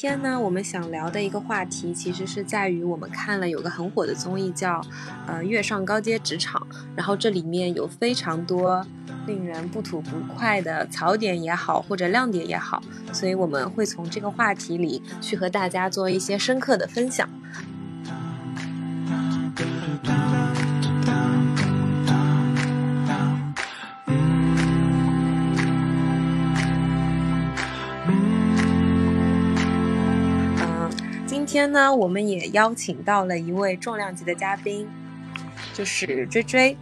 天呢，我们想聊的一个话题，其实是在于我们看了有个很火的综艺叫《呃月上高阶职场》，然后这里面有非常多令人不吐不快的槽点也好，或者亮点也好，所以我们会从这个话题里去和大家做一些深刻的分享。天呢，我们也邀请到了一位重量级的嘉宾，就是追追。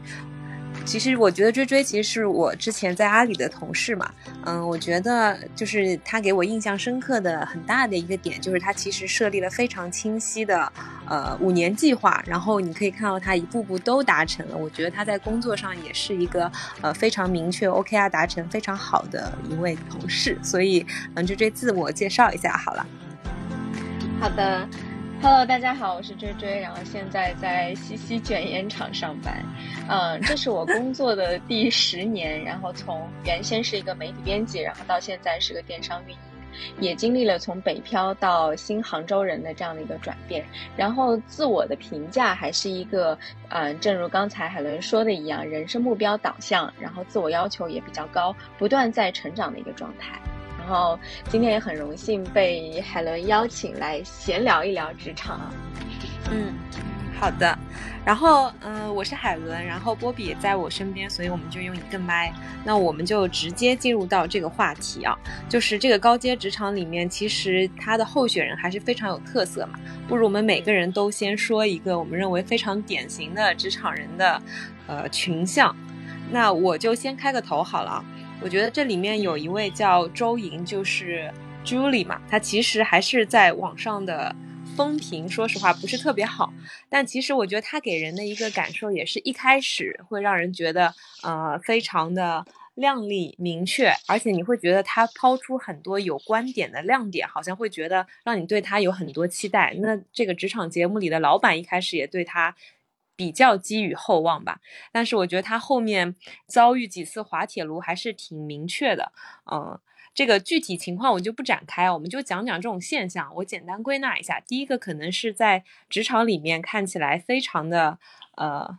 其实我觉得追追其实是我之前在阿里的同事嘛，嗯，我觉得就是他给我印象深刻的很大的一个点，就是他其实设立了非常清晰的呃五年计划，然后你可以看到他一步步都达成了。我觉得他在工作上也是一个呃非常明确 OKR 达成非常好的一位同事，所以嗯，追追自我介绍一下好了。好的，Hello，大家好，我是追追，然后现在在西西卷烟厂上班，嗯，这是我工作的第十年，然后从原先是一个媒体编辑，然后到现在是个电商运营，也经历了从北漂到新杭州人的这样的一个转变，然后自我的评价还是一个，嗯，正如刚才海伦说的一样，人生目标导向，然后自我要求也比较高，不断在成长的一个状态。然后今天也很荣幸被海伦邀请来闲聊一聊职场。嗯，好的。然后嗯，我是海伦，然后波比也在我身边，所以我们就用一个麦。那我们就直接进入到这个话题啊，就是这个高阶职场里面，其实他的候选人还是非常有特色嘛。不如我们每个人都先说一个我们认为非常典型的职场人的呃群像。那我就先开个头好了。我觉得这里面有一位叫周莹，就是 Julie 嘛，她其实还是在网上的风评，说实话不是特别好。但其实我觉得她给人的一个感受，也是一开始会让人觉得，呃，非常的亮丽明确，而且你会觉得她抛出很多有观点的亮点，好像会觉得让你对她有很多期待。那这个职场节目里的老板一开始也对她。比较寄予厚望吧，但是我觉得他后面遭遇几次滑铁卢还是挺明确的。嗯，这个具体情况我就不展开，我们就讲讲这种现象。我简单归纳一下，第一个可能是在职场里面看起来非常的呃，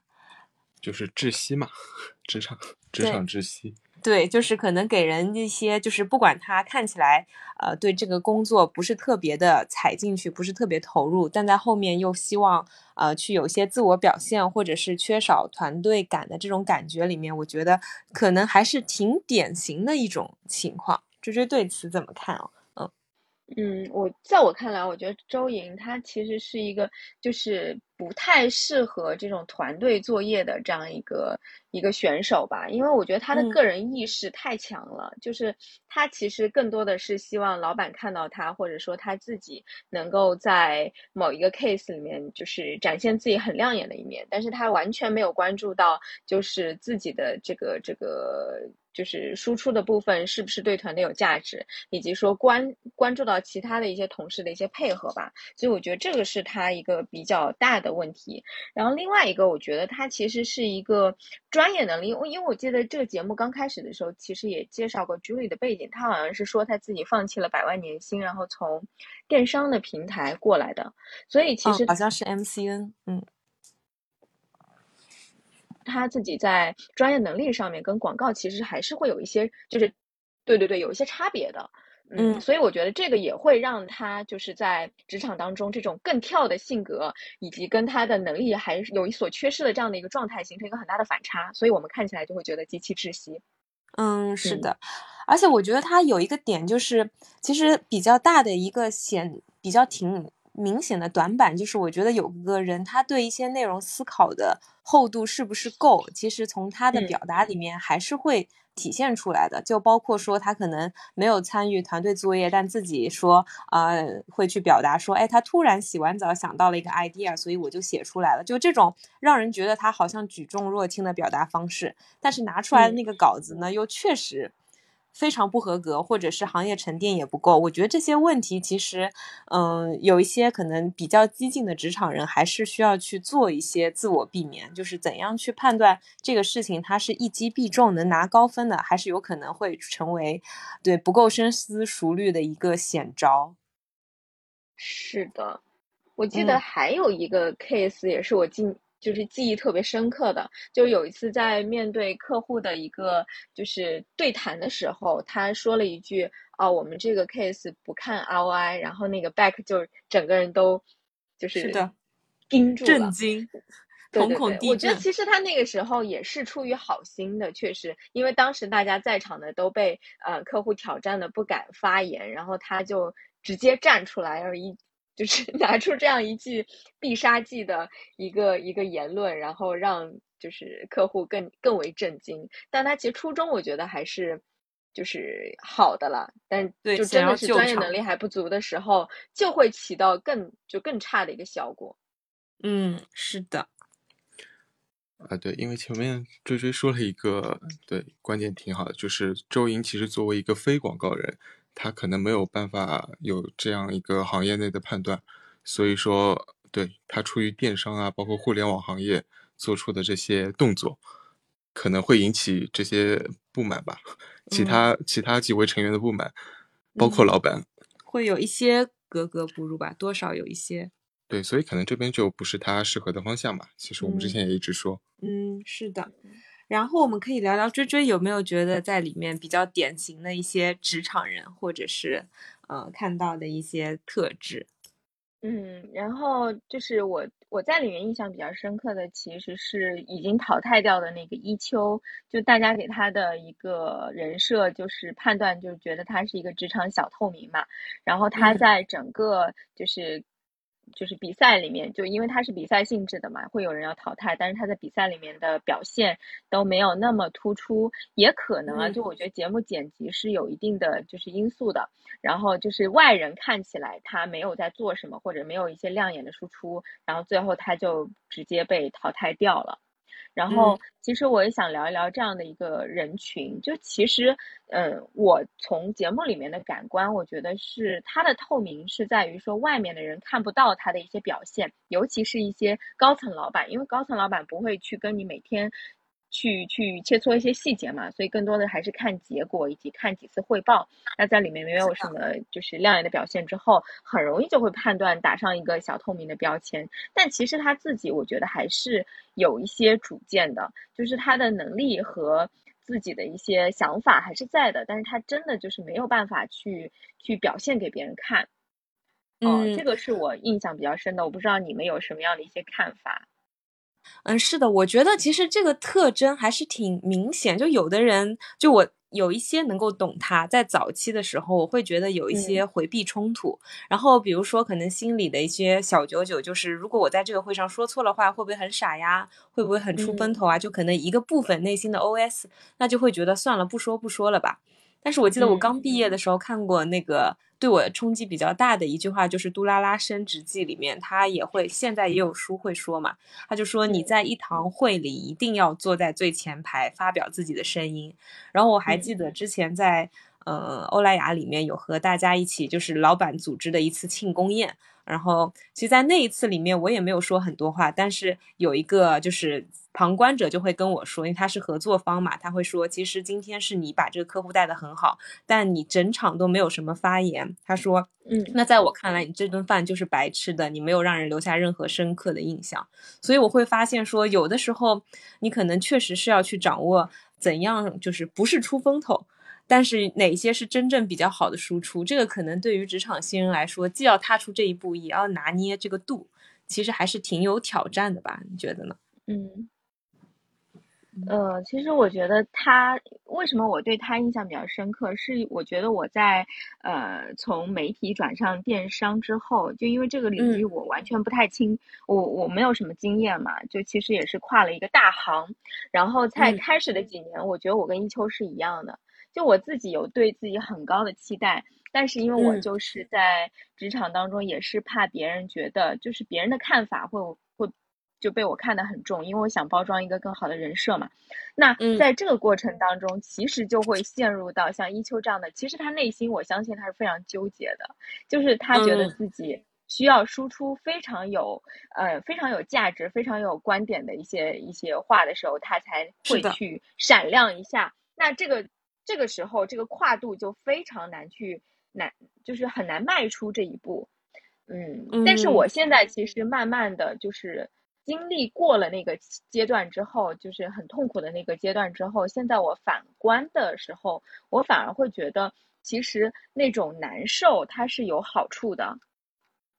就是窒息嘛，职场职场窒息。对，就是可能给人一些，就是不管他看起来，呃，对这个工作不是特别的踩进去，不是特别投入，但在后面又希望，呃，去有些自我表现，或者是缺少团队感的这种感觉里面，我觉得可能还是挺典型的一种情况。追追对此怎么看哦？嗯嗯，我在我看来，我觉得周莹她其实是一个，就是不太适合这种团队作业的这样一个。一个选手吧，因为我觉得她的个人意识太强了，就是她其实更多的是希望老板看到她，或者说她自己能够在某一个 case 里面就是展现自己很亮眼的一面，但是她完全没有关注到就是自己的这个这个就是输出的部分是不是对团队有价值，以及说关关注到其他的一些同事的一些配合吧，所以我觉得这个是他一个比较大的问题。然后另外一个，我觉得他其实是一个。专业能力，我因为我记得这个节目刚开始的时候，其实也介绍过 Julie 的背景。他好像是说他自己放弃了百万年薪，然后从电商的平台过来的。所以其实好像是 MCN，嗯，他自己在专业能力上面跟广告其实还是会有一些，就是对对对，有一些差别的。嗯，所以我觉得这个也会让他就是在职场当中这种更跳的性格，以及跟他的能力还有一所缺失的这样的一个状态，形成一个很大的反差，所以我们看起来就会觉得极其窒息。嗯，是的，而且我觉得他有一个点，就是其实比较大的一个显比较挺明显的短板，就是我觉得有个人他对一些内容思考的厚度是不是够，其实从他的表达里面还是会。体现出来的，就包括说他可能没有参与团队作业，但自己说啊会去表达说，哎，他突然洗完澡想到了一个 idea，所以我就写出来了。就这种让人觉得他好像举重若轻的表达方式，但是拿出来的那个稿子呢，又确实。非常不合格，或者是行业沉淀也不够，我觉得这些问题其实，嗯，有一些可能比较激进的职场人还是需要去做一些自我避免，就是怎样去判断这个事情它是一击必中能拿高分的，还是有可能会成为对不够深思熟虑的一个险招。是的，我记得还有一个 case 也是我记就是记忆特别深刻的，就有一次在面对客户的一个就是对谈的时候，他说了一句：“哦，我们这个 case 不看 ROI。”然后那个 back 就整个人都就是是的，盯住了，震惊。瞳孔地震。我觉得其实他那个时候也是出于好心的，确实，因为当时大家在场的都被呃客户挑战的不敢发言，然后他就直接站出来，而一就是 拿出这样一句必杀技的一个一个言论，然后让就是客户更更为震惊。但他其实初衷我觉得还是就是好的了，但就真的是专业能力还不足的时候，就会起到更就更差的一个效果。嗯，是的。啊，对，因为前面追追说了一个对观点挺好的，就是周莹其实作为一个非广告人，他可能没有办法有这样一个行业内的判断，所以说对他出于电商啊，包括互联网行业做出的这些动作，可能会引起这些不满吧，其他其他几位成员的不满，包括老板，会有一些格格不入吧，多少有一些。对，所以可能这边就不是他适合的方向嘛。其实我们之前也一直说，嗯，是的。然后我们可以聊聊追追有没有觉得在里面比较典型的一些职场人，或者是呃看到的一些特质。嗯，然后就是我我在里面印象比较深刻的，其实是已经淘汰掉的那个一秋，就大家给他的一个人设就是判断，就是觉得他是一个职场小透明嘛。然后他在整个就是。就是比赛里面，就因为他是比赛性质的嘛，会有人要淘汰，但是他在比赛里面的表现都没有那么突出，也可能啊，就我觉得节目剪辑是有一定的就是因素的，然后就是外人看起来他没有在做什么，或者没有一些亮眼的输出，然后最后他就直接被淘汰掉了。然后，其实我也想聊一聊这样的一个人群。就其实，嗯，我从节目里面的感官，我觉得是他的透明是在于说，外面的人看不到他的一些表现，尤其是一些高层老板，因为高层老板不会去跟你每天。去去切磋一些细节嘛，所以更多的还是看结果以及看几次汇报。那在里面没有什么就是亮眼的表现之后，很容易就会判断打上一个小透明的标签。但其实他自己我觉得还是有一些主见的，就是他的能力和自己的一些想法还是在的，但是他真的就是没有办法去去表现给别人看。嗯，这个是我印象比较深的，我不知道你们有什么样的一些看法。嗯，是的，我觉得其实这个特征还是挺明显。就有的人，就我有一些能够懂他，在早期的时候，我会觉得有一些回避冲突。然后比如说，可能心里的一些小九九，就是如果我在这个会上说错了话，会不会很傻呀？会不会很出风头啊？就可能一个部分内心的 OS，那就会觉得算了，不说不说了吧。但是我记得我刚毕业的时候看过那个。对我冲击比较大的一句话就是《杜拉拉升职记》里面，他也会现在也有书会说嘛，他就说你在一堂会里一定要坐在最前排发表自己的声音。然后我还记得之前在呃欧莱雅里面有和大家一起就是老板组织的一次庆功宴。然后，其实，在那一次里面，我也没有说很多话，但是有一个就是旁观者就会跟我说，因为他是合作方嘛，他会说，其实今天是你把这个客户带的很好，但你整场都没有什么发言。他说，嗯，那在我看来，你这顿饭就是白吃的，你没有让人留下任何深刻的印象。所以我会发现说，有的时候你可能确实是要去掌握怎样，就是不是出风头。但是哪些是真正比较好的输出？这个可能对于职场新人来说，既要踏出这一步，也要拿捏这个度，其实还是挺有挑战的吧？你觉得呢？嗯，呃，其实我觉得他为什么我对他印象比较深刻，是我觉得我在呃从媒体转上电商之后，就因为这个领域我完全不太清，我我没有什么经验嘛，就其实也是跨了一个大行，然后在开始的几年，我觉得我跟一秋是一样的。就我自己有对自己很高的期待，但是因为我就是在职场当中，也是怕别人觉得，就是别人的看法会会就被我看得很重，因为我想包装一个更好的人设嘛。那在这个过程当中，其实就会陷入到像一秋这样的，其实他内心我相信他是非常纠结的，就是他觉得自己需要输出非常有呃非常有价值、非常有观点的一些一些话的时候，他才会去闪亮一下。那这个。这个时候，这个跨度就非常难去难，就是很难迈出这一步。嗯，但是我现在其实慢慢的就是经历过了那个阶段之后，就是很痛苦的那个阶段之后，现在我反观的时候，我反而会觉得，其实那种难受它是有好处的，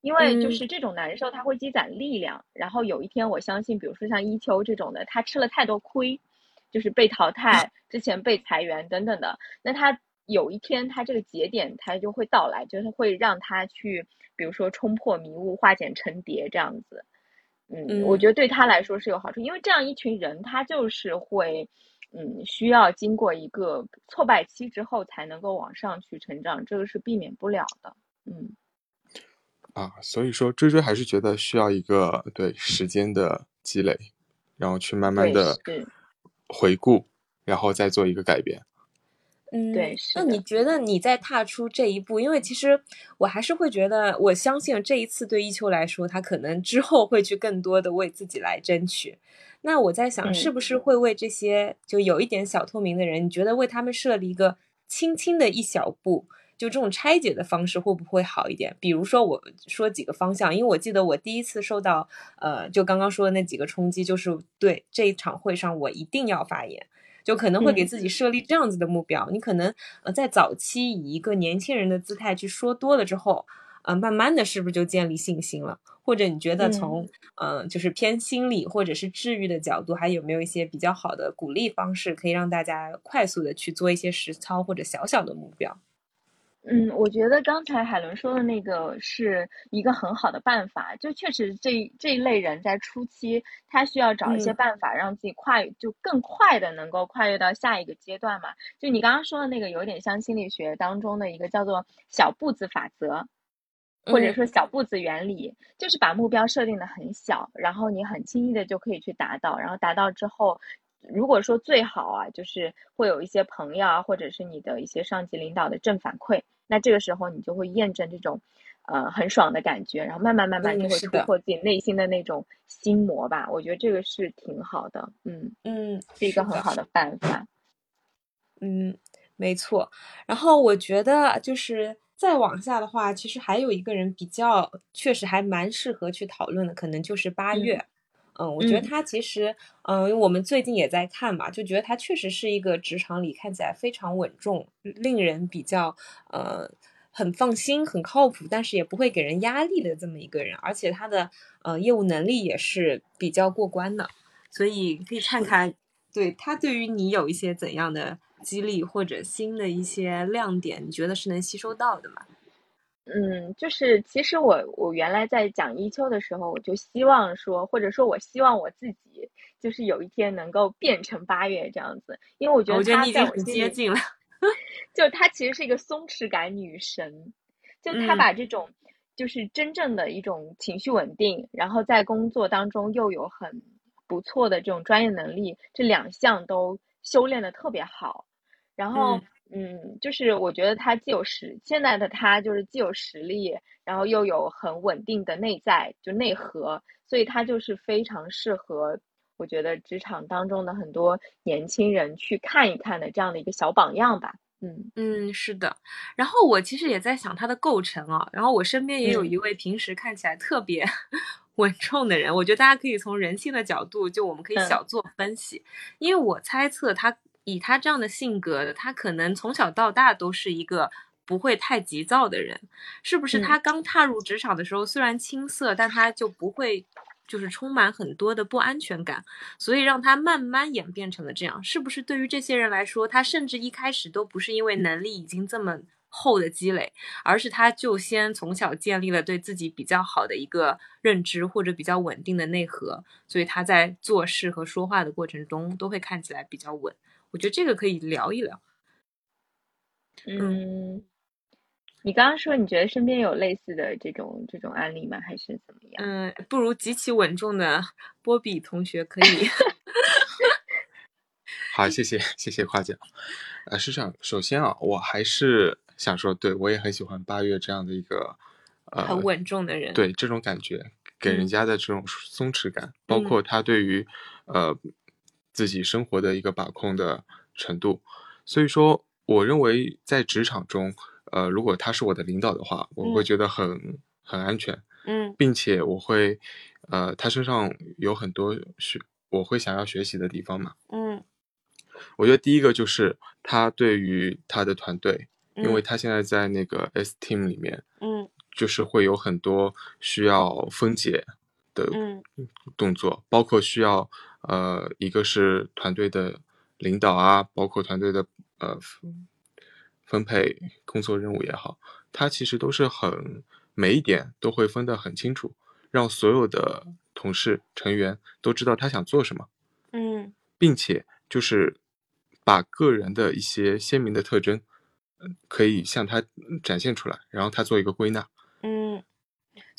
因为就是这种难受它会积攒力量，然后有一天我相信，比如说像一秋这种的，他吃了太多亏，就是被淘汰之前被裁员等等的，那他。有一天，他这个节点他就会到来，就是会让他去，比如说冲破迷雾，化茧成蝶这样子。嗯，我觉得对他来说是有好处，因为这样一群人，他就是会，嗯，需要经过一个挫败期之后，才能够往上去成长，这个是避免不了的。嗯，啊，所以说追追还是觉得需要一个对时间的积累，然后去慢慢的回顾，然后再做一个改变。嗯，对，那你觉得你在踏出这一步？因为其实我还是会觉得，我相信这一次对一秋来说，他可能之后会去更多的为自己来争取。那我在想，是不是会为这些就有一点小透明的人，你觉得为他们设立一个轻轻的一小步，就这种拆解的方式会不会好一点？比如说，我说几个方向，因为我记得我第一次受到呃，就刚刚说的那几个冲击，就是对这一场会上我一定要发言。就可能会给自己设立这样子的目标，你可能呃在早期以一个年轻人的姿态去说多了之后，呃慢慢的是不是就建立信心了？或者你觉得从嗯就是偏心理或者是治愈的角度，还有没有一些比较好的鼓励方式，可以让大家快速的去做一些实操或者小小的目标？嗯，我觉得刚才海伦说的那个是一个很好的办法。就确实这这一类人在初期，他需要找一些办法让自己快，就更快的能够跨越到下一个阶段嘛。就你刚刚说的那个，有点像心理学当中的一个叫做小步子法则，或者说小步子原理，就是把目标设定的很小，然后你很轻易的就可以去达到，然后达到之后。如果说最好啊，就是会有一些朋友啊，或者是你的一些上级领导的正反馈，那这个时候你就会验证这种，呃，很爽的感觉，然后慢慢慢慢就会突破自己内心的那种心魔吧。我觉得这个是挺好的，嗯嗯，是一个很好的办法。嗯，没错。然后我觉得就是再往下的话，其实还有一个人比较确实还蛮适合去讨论的，可能就是八月。嗯，我觉得他其实，嗯，我们最近也在看嘛，就觉得他确实是一个职场里看起来非常稳重、令人比较呃很放心、很靠谱，但是也不会给人压力的这么一个人。而且他的呃业务能力也是比较过关的，所以可以看看，对他对于你有一些怎样的激励或者新的一些亮点，你觉得是能吸收到的吗？嗯，就是其实我我原来在讲一秋的时候，我就希望说，或者说我希望我自己就是有一天能够变成八月这样子，因为我觉得他在我接近了，就他其实是一个松弛感女神，就他把这种就是真正的一种情绪稳定，然后在工作当中又有很不错的这种专业能力，这两项都修炼的特别好，然后。嗯，就是我觉得他既有实，现在的他就是既有实力，然后又有很稳定的内在，就内核，所以他就是非常适合，我觉得职场当中的很多年轻人去看一看的这样的一个小榜样吧。嗯嗯，是的。然后我其实也在想他的构成啊，然后我身边也有一位平时看起来特别 稳重的人，我觉得大家可以从人性的角度，就我们可以小做分析，因为我猜测他。以他这样的性格，他可能从小到大都是一个不会太急躁的人，是不是？他刚踏入职场的时候虽然青涩，但他就不会就是充满很多的不安全感，所以让他慢慢演变成了这样。是不是对于这些人来说，他甚至一开始都不是因为能力已经这么厚的积累，而是他就先从小建立了对自己比较好的一个认知或者比较稳定的内核，所以他在做事和说话的过程中都会看起来比较稳。我觉得这个可以聊一聊。嗯，你刚刚说你觉得身边有类似的这种这种案例吗？还是怎么样？嗯，不如极其稳重的波比同学可以。好，谢谢谢谢夸奖。呃，是这样，首先啊，我还是想说，对我也很喜欢八月这样的一个呃很稳重的人。对这种感觉，给人家的这种松弛感，包括他对于呃。自己生活的一个把控的程度，所以说，我认为在职场中，呃，如果他是我的领导的话，我会觉得很很安全，嗯。并且我会，呃，他身上有很多学我会想要学习的地方嘛。嗯。我觉得第一个就是他对于他的团队，因为嗯。他现在在那个 S Team 里面，嗯。就是会有很多需要分解的嗯。动作，包括需要呃，一个是团队的领导啊，包括团队的呃分分配工作任务也好，他其实都是很每一点都会分得很清楚，让所有的同事成员都知道他想做什么，嗯并且就是把个人的一些鲜明的特征，嗯可以向他展现出来，然后他做一个归纳。嗯，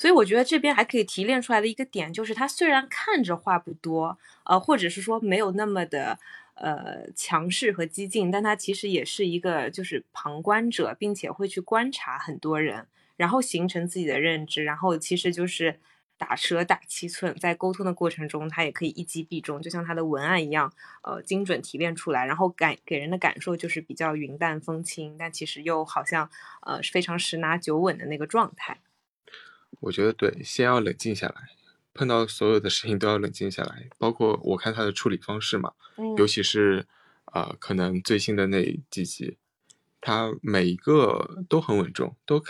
所以我觉得这边还可以提炼出来的一个点，就是他虽然看着话不多，呃，或者是说没有那么的呃强势和激进，但他其实也是一个就是旁观者，并且会去观察很多人，然后形成自己的认知，然后其实就是打蛇打七寸，在沟通的过程中，他也可以一击必中，就像他的文案一样，呃，精准提炼出来，然后感给人的感受就是比较云淡风轻，但其实又好像呃非常十拿九稳的那个状态。我觉得对，先要冷静下来，碰到所有的事情都要冷静下来，包括我看他的处理方式嘛，嗯尤其是啊、呃可能最新的那几集，他每一个都很稳重，都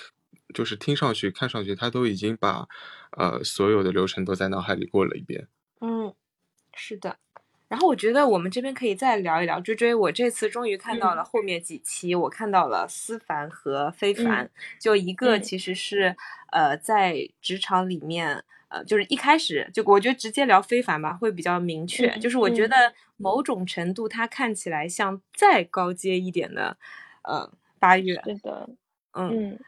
就是听上去、看上去，他都已经把呃所有的流程都在脑海里过了一遍。嗯，是的。然后我觉得我们这边可以再聊一聊追追。我这次终于看到了后面几期，我看到了思凡和非凡，就一个嗯其实是、呃在职场里面。呃，就是一开始就我觉得直接聊非凡吧，会比较明确。嗯就是我觉嗯得某种程度，他看起来像再高阶一点的，呃，八月。是的，嗯，嗯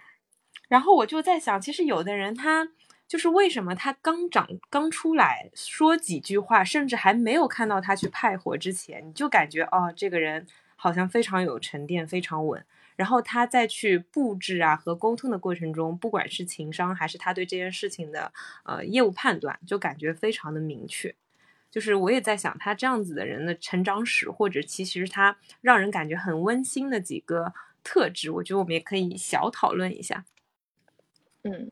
然后我就在想，其实有的人他就是为什么他刚长刚出来说几句话，甚至还没有看到他去派活之前，你就感觉哦，这个人好像非常有沉淀，非常稳。然后他再去布置啊和沟通的过程中，不管是情商还是他对这件事情的呃业务判断，就感觉非常的明确。就是我也在想，他这样子的人的成长史，或者其实他让人感觉很温馨的几个特质，我觉得我们也可以小讨论一下。嗯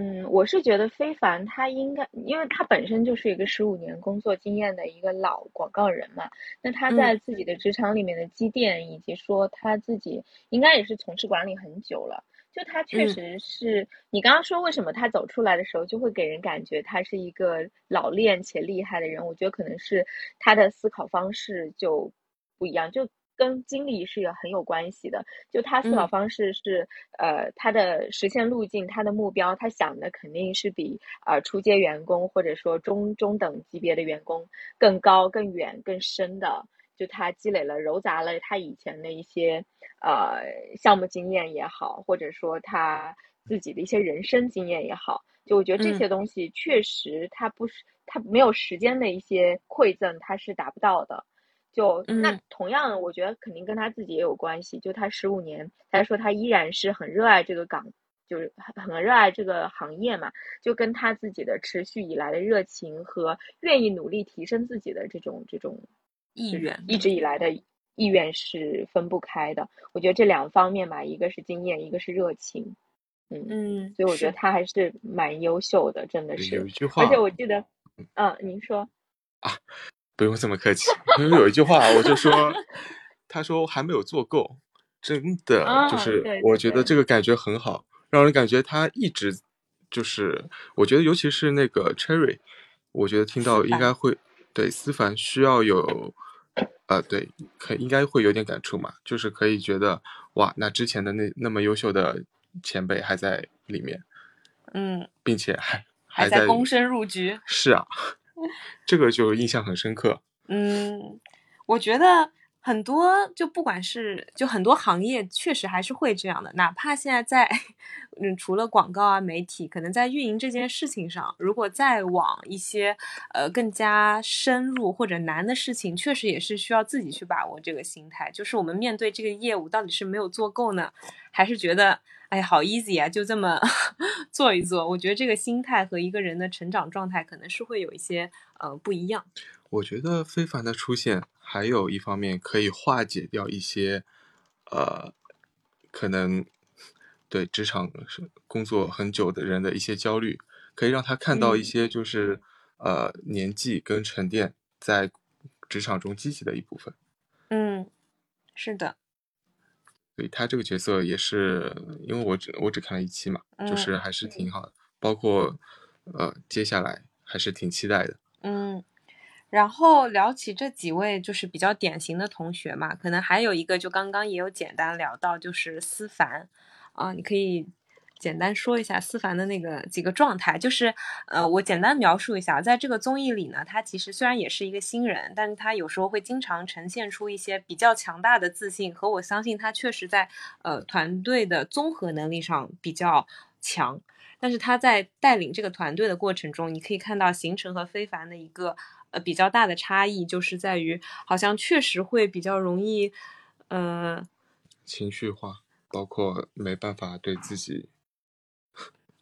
嗯，我是觉得非凡他应该，因为他本身就是一个十五年工作经验的一个老广告人嘛，那他在自己的职场里面的积淀，以及说他自己应该也是从事管理很久了。就他确嗯实是，你刚刚说为什么他走出来的时候就会给人感觉他是一个老练且厉害的人，我觉得可能是他的思考方式就不一样，就跟经历是有很有关系的。就他思考嗯方式是，呃，他的实现路径，他的目标，他想的肯定是比呃初阶员工或者说中中等级别的员工更高、更远、更深的。就他积累了、糅杂了他以前的一些呃项目经验也好，或者说他自己的一些人生经验也好，就我觉得这嗯些东西确实他不是他没有时间的一些馈赠，他是达不到的。就那嗯同样，我觉得肯定跟他自己也有关系。就他十五年，他说他依然是很热爱这个岗，就是很很热爱这个行业嘛，就跟他自己的持续以来的热情和愿意努力提升自己的这种这种意愿一直以来的意愿是分不开的。我觉得这两方面吧，一个是经验，一个是热情。嗯，嗯，所以我觉得他还是蛮优秀的，真的有是一。句话，而且我记得，嗯，您说，不用这么客气，因为有一句话，我就说，他说还没有做够，真的啊就是我觉得这个感觉很好，让人感觉他一直就是，我觉得尤其是那个 Cherry，我觉得听到应该会对思凡需要有，呃，对，可应该会有点感触嘛，就是可以觉得哇，那之前的那那么优秀的前辈还在里面，嗯，并且还还在在躬身入局。是啊，这个就印象很深刻。嗯，我觉得很多就不管是就很多行业确实还是会这样的，哪怕现在在嗯除了广告啊媒体，可能在运营这件事情上，如果再往一些呃更加深入或者难的事情，确实也是需要自己去把握这个心态。就是我们面对这个业务到底是没有做够呢，还是觉得哎好 easy 啊，就这么 做一做？我觉得这个心态和一个人的成长状态可能是会有一些呃不一样。我觉得非凡的出现，还有一方面可以化解掉一些，呃，可能对职场工作很久的人的一些焦虑，可以让他看到一些就是、呃年纪跟沉淀在职场中积极的一部分。嗯，是的，所以他这个角色也是，因为我只我只看了一期嘛，嗯就是还是挺好的，包括呃接下来还是挺期待的。嗯。然后聊起这几位就是比较典型的同学嘛，可能还有一个就刚刚也有简单聊到，就是思凡啊、你可以简单说一下思凡的那个几个状态，就是呃，我简单描述一下，在这个综艺里呢，他其实虽然也是一个新人，但是他有时候会经常呈现出一些比较强大的自信，和我相信他确实在呃团队的综合能力上比较强。但是他在带领这个团队的过程中，你可以看到行程和非凡的一个呃比较大的差异，就是在于好像确实会比较容易，呃，情绪化，包括没办法对自己，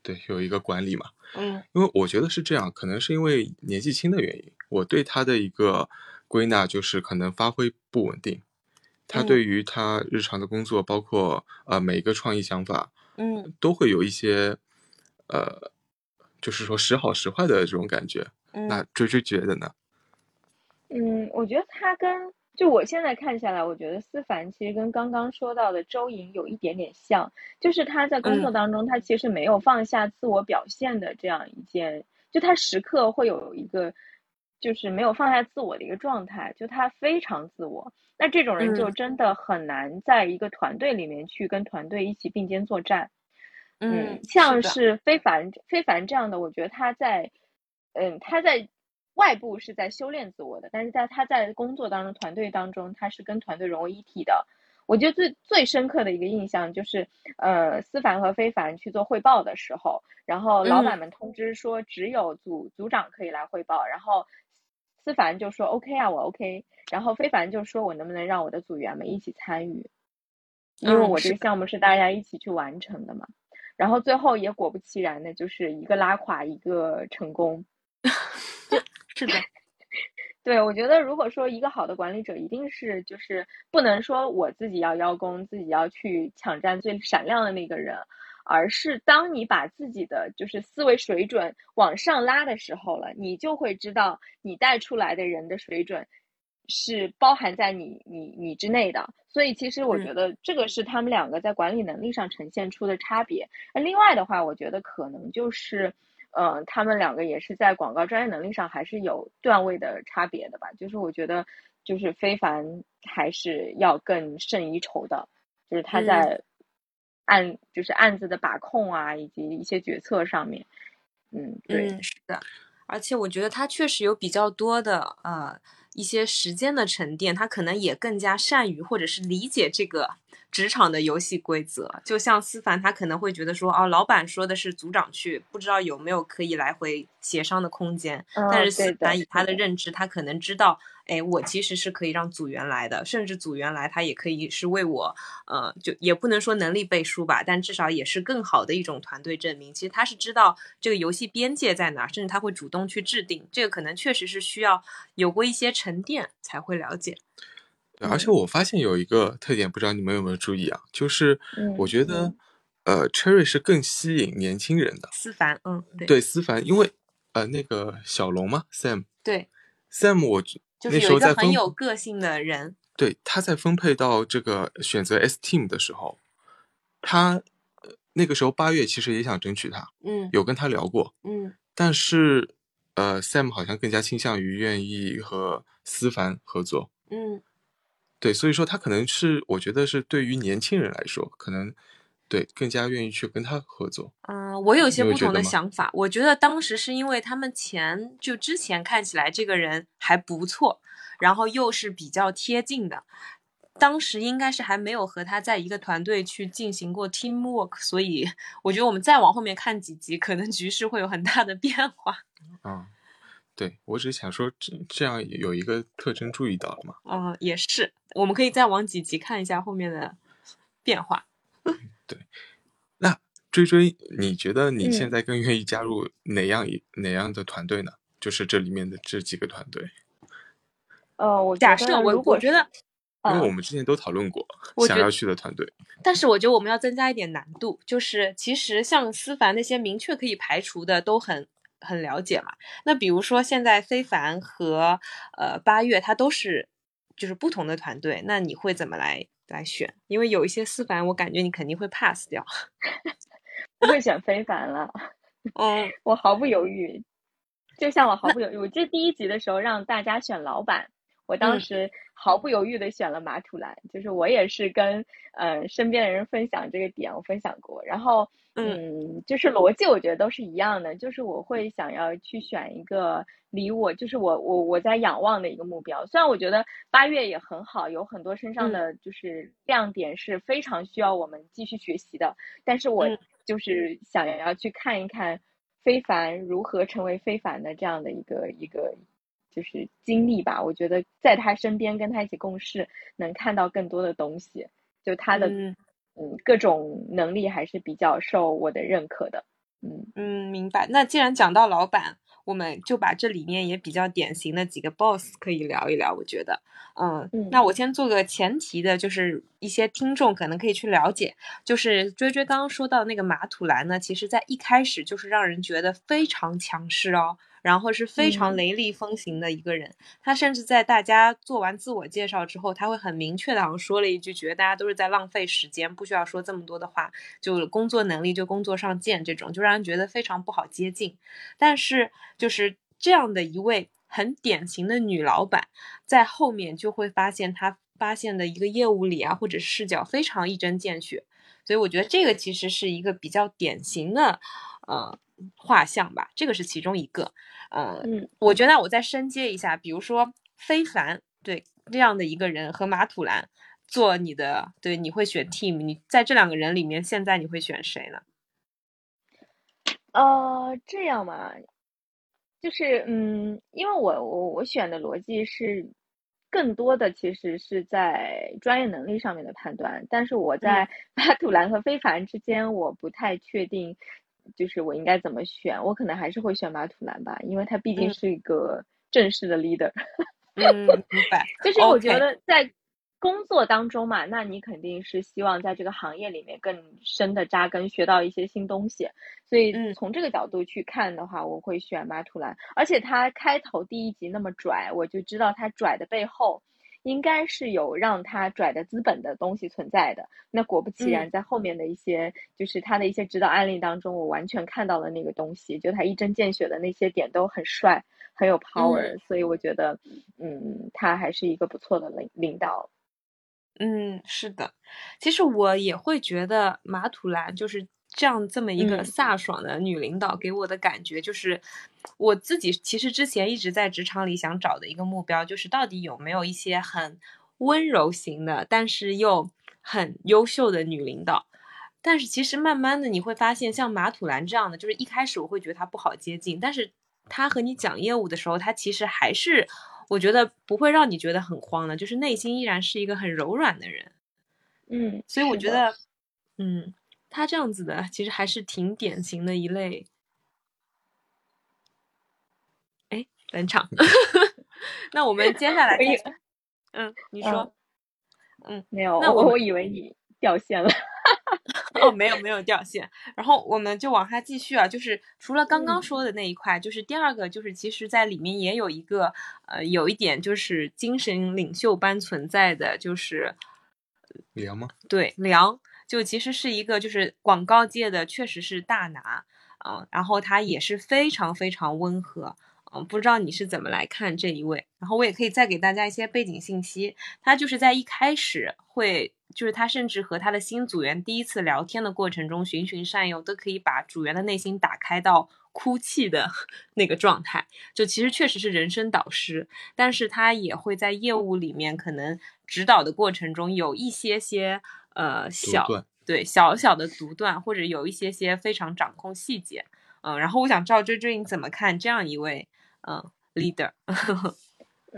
对有一个管理嘛。嗯因为我觉得是这样，可能是因为年纪轻的原因，我对他的一个归纳就是可能发挥不稳定。他嗯对于他日常的工作，包括呃每一个创意想法，嗯都会有一些呃，就是说时好时坏的这种感觉。嗯那追追觉得呢？嗯，我觉得他跟就我现在看下来，我觉得思凡其实跟刚刚说到的周莹有一点点像，就是他在工作嗯当中，他其实没有放下自我表现的这样一件，就他时刻会有一个就是没有放下自我的一个状态，就他非常自我。那这种人就嗯真的很难在一个团队里面去跟团队一起并肩作战。嗯，像是非凡非凡这样的，我觉得他在，嗯，他在外部是在修炼自我的，但是在他在工作当中、团队当中，他是跟团队融为一体的。我觉得最最深刻的一个印象就是，呃，思凡和非凡去做汇报的时候，然后老板嗯们通知说只有组组长可以来汇报，然后思凡就说 OK 啊，我 OK，然后非凡就说我能不能让我的组员们一起参与，因为我这个项目是大家一起去完成的嘛。然后最后也果不其然的，就是一个拉垮，一个成功。是的，对，我觉得如果说一个好的管理者，一定是就是不能说我自己要邀功，自己要去抢占最闪亮的那个人，而是当你把自己的就是思维水准往上拉的时候了，你就会知道你带出来的人的水准是包含在你你你之内的。所以其实我嗯觉得这个是他们两个在管理能力上呈现出的差别。那另外的话，我觉得可能就是。呃，他们两个也是在广告专业能力上还是有段位的差别的吧。就是我觉得，就是非凡还是要更胜一筹的，就是他嗯在案、就是案子的把控啊，以及一些决策上面，嗯，对，嗯，是的，而且我觉得他确实有比较多的呃一些时间的沉淀，他可能也更加善于或者是理解这个职场的游戏规则。就像思凡，他可能会觉得说，哦，老板说的是组长去，不知道有没有可以来回协商的空间。嗯但是思凡以他的的认知，他可能知道，哎，我其实是可以让组员来的，甚至组员来，他也可以是为我，呃，就也不能说能力背书吧，但至少也是更好的一种团队证明。其实他是知道这个游戏边界在哪，甚至他会主动去制定。这个可能确实是需要有过一些沉淀才会了解。对，而且我发现有一个特点，不知道你们有没有注意啊？就是我嗯觉得，呃，Cherry 是更吸引年轻人的。思凡，嗯，对对，思凡，因为呃，那个小龙嘛，Sam，对，Sam，我就是那时有一个很候在分有个性的人，对，他在分配到这个选择 S Team 的时候，他呃那个时候八月其实也想争取他，嗯有跟他聊过，嗯。但是呃，Sam 好像更加倾向于愿意和思凡合作。嗯。对，所以说他可能是，我觉得是对于年轻人来说，可能对更加愿意去跟他合作。嗯、我有些不同的想法。我觉得当时是因为他们前就之前看起来这个人还不错，然后又是比较贴近的。当时应该是还没有和他在一个团队去进行过 teamwork，所以我觉得我们再往后面看几集，可能局势会有很大的变化。嗯、对我只是想说，这这样有一个特征注意到了嘛？嗯、也是，我们可以再往几集看一下后面的变化。那追追，你觉得你现嗯在更愿意加入哪样一、哪样的团队呢？就是这里面的这几个团队。呃，我假设我如果觉得，因为我们之前都讨论过想要去的团队。但是我觉得我们要增加一点难度，就是其实像思凡那些明确可以排除的都很很了解嘛。那比如说现在非凡和呃八月，它都是就是不同的团队，那你会怎么来来选？因为有一些思凡，我感觉你肯定会 pass 掉。不会选非凡了，嗯 我毫不犹豫。就像我毫不犹豫，我记得第一集的时候让大家选老板，我当嗯。时毫不犹豫的选了马土兰，就是我也是跟呃身边的人分享这个点，我分享过，然后嗯，就是逻辑我觉得都是一样的，就是我会想要去选一个离我就是我我我在仰望的一个目标。虽然我觉得八月也很好，有很多身上的就是亮点是非常需要我们继续学习的，但是我嗯。就是想要去看一看非凡如何成为非凡的这样的一个一个就是经历吧。我觉得在他身边跟他一起共事，能看到更多的东西，就他的嗯嗯各种能力还是比较受我的认可的。嗯嗯，明白。那既然讲到老板，我们就把这里面也比较典型的几个 boss 可以聊一聊。我觉得，嗯，嗯那我先做个前提的，就是一些听众可能可以去了解，就是追追刚刚说到那个马土兰呢，其实在一开始就是让人觉得非常强势哦。然后是非常嗯雷厉风行的一个人，他甚至在大家做完自我介绍之后，他会很明确的好像说了一句，觉得大家都是在浪费时间，不需要说这么多的话，就工作能力就工作上见，这种就让人觉得非常不好接近。但是就是这样的一位很典型的女老板，在后面就会发现她发现的一个业务里啊，或者是视角非常一针见血，所以我觉得这个其实是一个比较典型的呃画像吧，这个是其中一个。呃，嗯我觉得我再深接一下，比如说非凡，对这样的一个人和马土兰做你的，对你会选 team，你在这两个人里面，现在你会选谁呢？呃，这样嘛，就是嗯，因为我我我选的逻辑是更多的其实是在专业能力上面的判断，但是我在 马土兰和非凡之间，我不太确定，就是我应该怎么选，我可能还是会选马土兰吧，因为他毕竟嗯。是一个正式的 leader。嗯，明白。就是我觉得在工作当中嘛，那你肯定是希望在这个行业里面更深的扎根，学到一些新东西。所以嗯从这个角度去看的话，我会选马图兰。而且他开头第一集那么拽，我就知道他拽的背后应该是有让他拽的资本的东西存在的。那果不其然，在后面的一些就是他的一些指导案例当中，我完全看到了那个东西，就他一针见血的那些点都很帅。很有 power，、所以我觉得，嗯，他还是一个不错的领领导。嗯，是的，其实我也会觉得马土兰就是这样这么一个嗯。飒爽的女领导，给我的感觉就是，我自己其实之前一直在职场里想找的一个目标，就是到底有没有一些很温柔型的，但是又很优秀的女领导。但是其实慢慢的你会发现，像马土兰这样的，就是一开始我会觉得她不好接近，但是她和你讲业务的时候，她其实还是我觉得不会让你觉得很慌的，就是内心依然是一个很柔软的人。嗯，所以我觉得，嗯，他这样子的其实还是挺典型的一类。哎，冷场。那我们接下来嗯，你说，嗯没有，那我我以为你掉线了。哦，没有没有掉线，然后我们就往下继续啊，就是除了刚刚嗯说的那一块，就是第二个，就是其实在里面也有一个呃，有一点就是精神领袖般存在的，就是梁吗？对梁，就其实是一个就是广告界的确实是大拿啊、然后他也是非常非常温和。嗯，不知道你是怎么来看这一位？然后我也可以再给大家一些背景信息。他就是在一开始会，就是他甚至和他的新组员第一次聊天的过程中，循循善诱，都可以把组员的内心打开到哭泣的 那个状态。就其实确实是人生导师，但是他也会在业务里面可能指导的过程中有一些些呃小对小小的独断，或者有一些些非常掌控细节。嗯，然后我想知道追追你怎么看这样一位嗯 leader？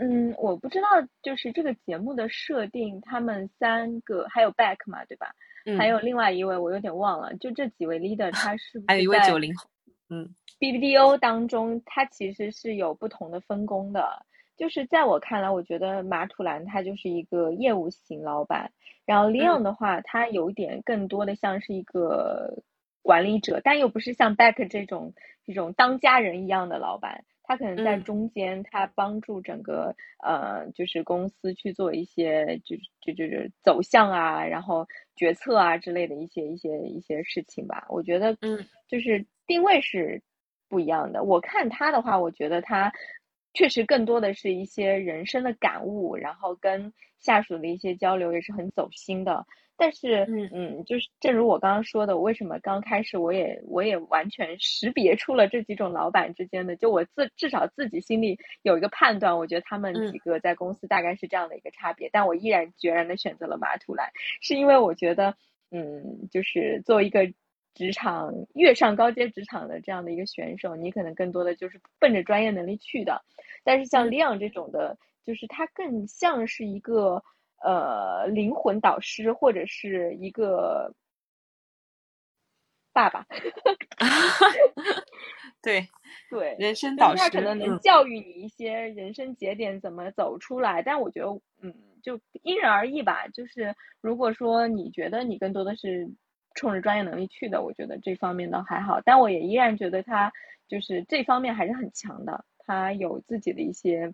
嗯，我不知道，就是这个节目的设定，他们三个还有 Back 嘛，对吧？嗯，还有另外一位，我有点忘了，就这几位 leader，他是不还有一位九零后，嗯 BBDO 当中，他其实是有不同的分工的。就是在我看来，我觉得马土兰他就是一个业务型老板，然后 Leon 的话，他有点更多的像是一个管理者，但又不是像 Back 这种这种当家人一样的老板。他可能在中间，他帮助整个呃，就是公司去做一些，就就就是走向啊，然后决策啊之类的一些一些一些事情吧。我觉得，嗯，就是定位是不一样的。我看他的话，我觉得他确实更多的是一些人生的感悟，然后跟下属的一些交流也是很走心的。但是，嗯。嗯，就是正如我刚刚说的，为什么刚开始我也我也完全识别出了这几种老板之间的，就我自至少自己心里有一个判断，我觉得他们几个在公司大概是这样的一个差别，但我毅然决然的选择了马土来，是因为我觉得，嗯，就是作为一个职场越上高阶职场的这样的一个选手，你可能更多的就是奔着专业能力去的，但是像 Leon 这种的，就是他更像是一个。呃，灵魂导师或者是一个爸爸，对对，人生导师，他可能能教育你一些人生节点怎么走出来。但我觉得，嗯，就因人而异吧。就是如果说你觉得你更多的是冲着专业能力去的，我觉得这方面倒还好。但我也依然觉得他就是这方面还是很强的，他有自己的一些。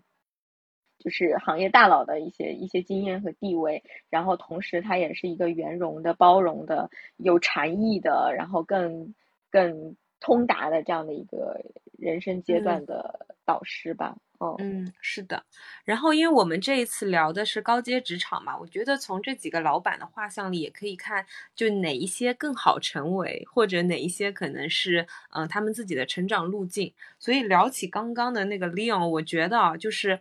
就是行业大佬的一些一些经验和地位，然后同时他也是一个圆融的、包容的、有禅意的，然后更更通达的这样的一个人生阶段的导师吧。哦，嗯，是的。然后，因为我们这一次聊的是高阶职场嘛，我觉得从这几个老板的画像里也可以看，就哪一些更好成为，或者哪一些可能是嗯他们自己的成长路径。所以聊起刚刚的那个 Leon，我觉得啊，就是。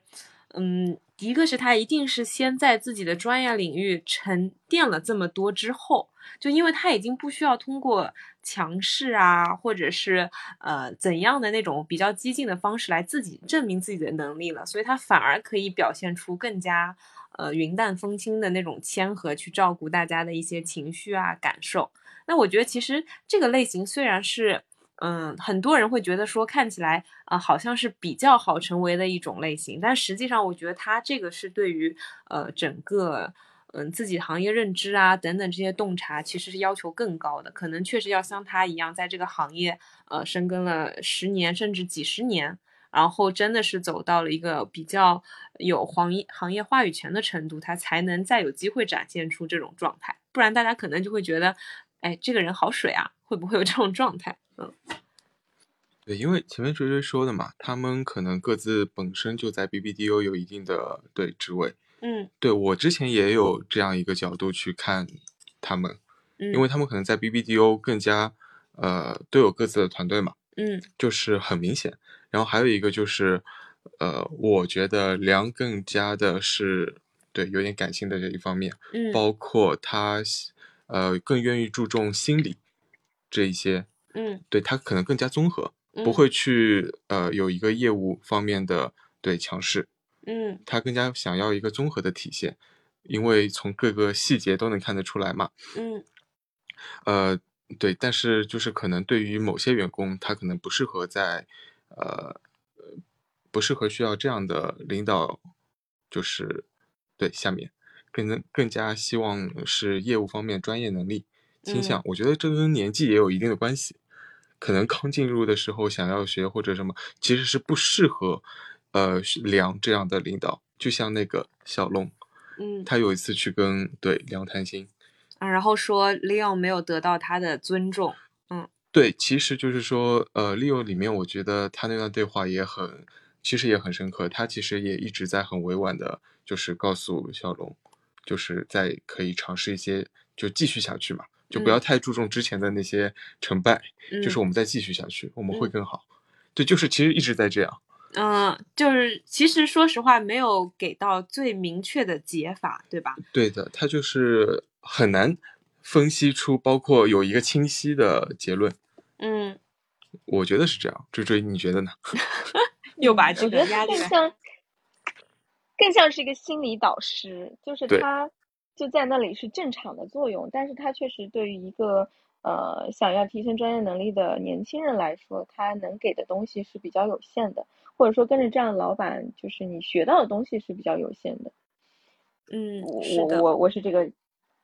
嗯，一个是他一定是先在自己的专业领域沉淀了这么多之后，就因为他已经不需要通过强势啊，或者是呃怎样的那种比较激进的方式来自己证明自己的能力了，所以他反而可以表现出更加呃云淡风轻的那种谦和，去照顾大家的一些情绪啊感受。那我觉得其实这个类型虽然是。嗯，很多人会觉得说看起来啊，好像是比较好成为的一种类型，但实际上我觉得他这个是对于呃整个嗯自己行业认知啊等等这些洞察，其实是要求更高的，可能确实要像他一样在这个行业呃深耕了十年甚至几十年，然后真的是走到了一个比较有行业行业话语权的程度，他才能再有机会展现出这种状态，不然大家可能就会觉得，哎，这个人好水啊，会不会有这种状态？嗯，对，因为前面追追说的嘛，他们可能各自本身就在 BBDO 有一定的对职位。嗯，对我之前也有这样一个角度去看他们，因为他们可能在 BBDO 更加呃都有各自的团队嘛。嗯，就是很明显。然后还有一个就是呃，我觉得梁更加的是对有点感性的这一方面，嗯，包括他呃更愿意注重心理这一些。嗯，对他可能更加综合，不会去呃有一个业务方面的对强势，嗯，他更加想要一个综合的体现，因为从各个细节都能看得出来嘛，嗯，呃，对，但是就是可能对于某些员工，他可能不适合在呃不适合需要这样的领导，就是对下面更更加希望是业务方面专业能力倾向，我觉得这跟年纪也有一定的关系。可能刚进入的时候想要学或者什么，其实是不适合，呃，梁这样的领导。就像那个小龙，嗯，他有一次去跟对梁谈心，啊，然后说 Leo 没有得到他的尊重，嗯，对，其实就是说，呃，Leo 里面，我觉得他那段对话也很，其实也很深刻。他其实也一直在很委婉的，就是告诉小龙，就是在可以尝试一些，就继续下去嘛。就不要太注重之前的那些成败，就是我们再继续下去，我们会更好。对，就是其实一直在这样。嗯，就是其实说实话，没有给到最明确的解法，对吧？对的，他就是很难分析出，包括有一个清晰的结论。嗯，我觉得是这样。追追，你觉得呢？又把这个压力更像，更像是一个心理导师，就是他。就在那里是正常的作用，但是他确实对于一个呃想要提升专业能力的年轻人来说，他能给的东西是比较有限的，或者说跟着这样的老板，就是你学到的东西是比较有限的。嗯，我是的，我我我是这个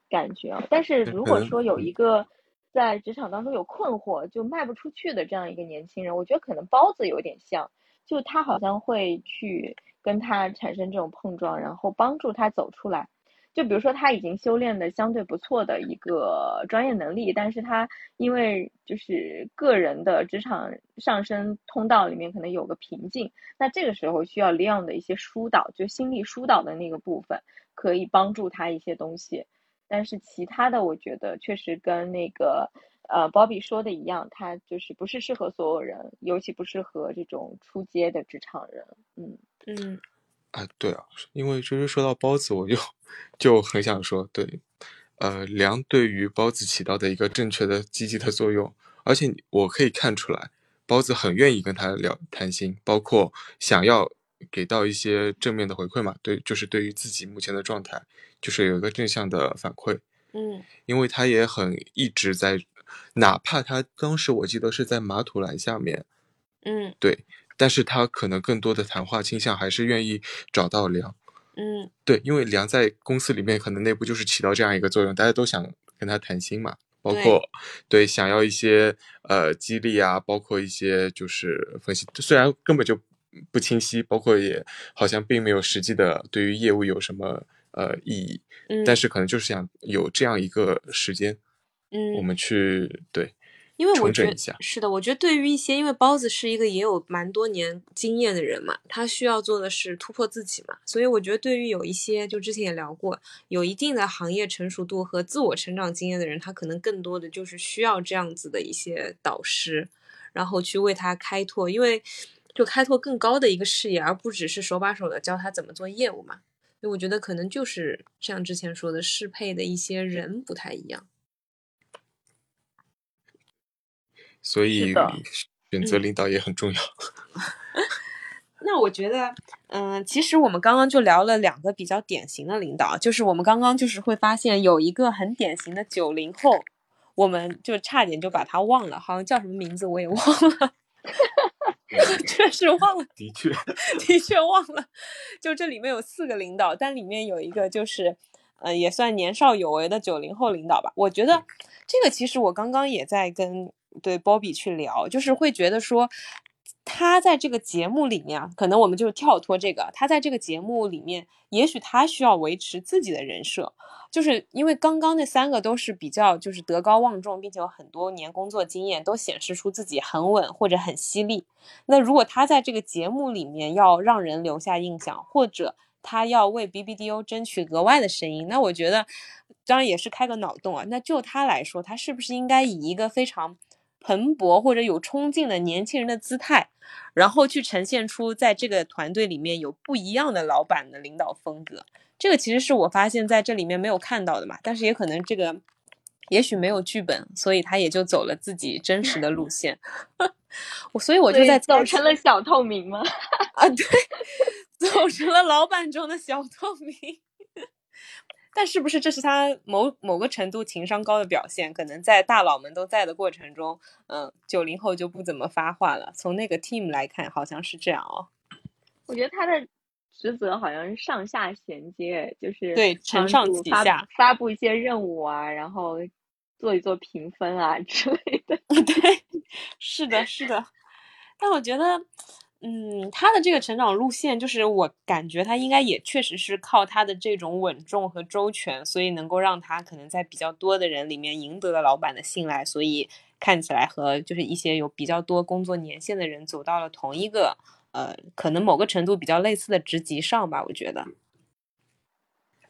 感觉啊。但是如果说有一个在职场当中有困惑就卖不出去的这样一个年轻人，我觉得可能包子有点像，就他好像会去跟他产生这种碰撞，然后帮助他走出来。就比如说他已经修炼的相对不错的一个专业能力，但是他因为就是个人的职场上升通道里面可能有个瓶颈，那这个时候需要 Leon 的一些疏导，就心力疏导的那个部分，可以帮助他一些东西。但是其他的，我觉得确实跟那个呃 Bobby 说的一样，他就是不是适合所有人，尤其不适合这种出街的职场人。嗯嗯啊，对啊，因为就是说到包子，我就就很想说，对，呃，梁对于包子起到的一个正确的积极的作用，而且我可以看出来，包子很愿意跟他聊谈心，包括想要给到一些正面的回馈嘛，对，就是对于自己目前的状态，就是有一个正向的反馈，嗯。因为他也很一直在，哪怕他当时我记得是在马土兰下面，嗯。对，但是他可能更多的谈话倾向还是愿意找到梁。嗯。对，因为梁在公司里面可能内部就是起到这样一个作用，大家都想跟他谈心嘛，包对。括对想要一些呃激励啊，包括一些就是分析，虽然根本就不清晰，包括也好像并没有实际的对于业务有什么呃意义，嗯，但是可能就是想有这样一个时间，嗯，我们去对因为我觉得。是的，我觉得对于一些，因为包子是一个也有蛮多年经验的人嘛，他需要做的是突破自己嘛，所以我觉得对于有一些，就之前也聊过，有一定的行业成熟度和自我成长经验的人，他可能更多的就是需要这样子的一些导师，然后去为他开拓，因为就开拓更高的一个视野，而不只是手把手的教他怎么做业务嘛。所以我觉得可能就是像之前说的，适配的一些人不太一样。所以选择嗯领导也很重要。那我觉得，嗯，其实我们刚刚就聊了两个比较典型的领导，就是我们刚刚就是会发现有一个很典型的九零后，我们就差点就把他忘了，好像叫什么名字我也忘了，确实忘了，的确，的确忘了。就这里面有四个领导，但里面有一个就是，呃，也算年少有为的九零后领导吧。我觉得这个其实我刚刚也在跟对 Bobby 去聊，就是会觉得说。他在这个节目里面啊，可能我们就跳脱这个，他在这个节目里面，也许他需要维持自己的人设，就是因为刚刚那三个都是比较就是德高望重，并且有很多年工作经验，都显示出自己很稳或者很犀利。那如果他在这个节目里面要让人留下印象，或者他要为 BBDO 争取额外的声音，那我觉得当然也是开个脑洞啊。那就他来说，他是不是应该以一个非常蓬勃或者有冲劲的年轻人的姿态，然后去呈现出在这个团队里面有不一样的老板的领导风格？这个其实是我发现在这里面没有看到的嘛，但是也可能这个也许没有剧本，所以他也就走了自己真实的路线。我所以我就在猜走成了小透明吗？啊，对，走成了老板中的小透明。但是不是这是他某某个程度情商高的表现？可能在大佬们都在的过程中，嗯，九零后就不怎么发话了。从那个 team 来看，好像是这样哦。我觉得他的职责好像是上下衔接，就是对承上启下发布一些任务啊，然后做一做评分啊之类的。对，是的，是的。但我觉得，嗯，他的这个成长路线，就是我感觉他应该也确实是靠他的这种稳重和周全，所以能够让他可能在比较多的人里面赢得了老板的信赖，所以看起来和就是一些有比较多工作年限的人走到了同一个，呃，可能某个程度比较类似的职级上吧。我觉得，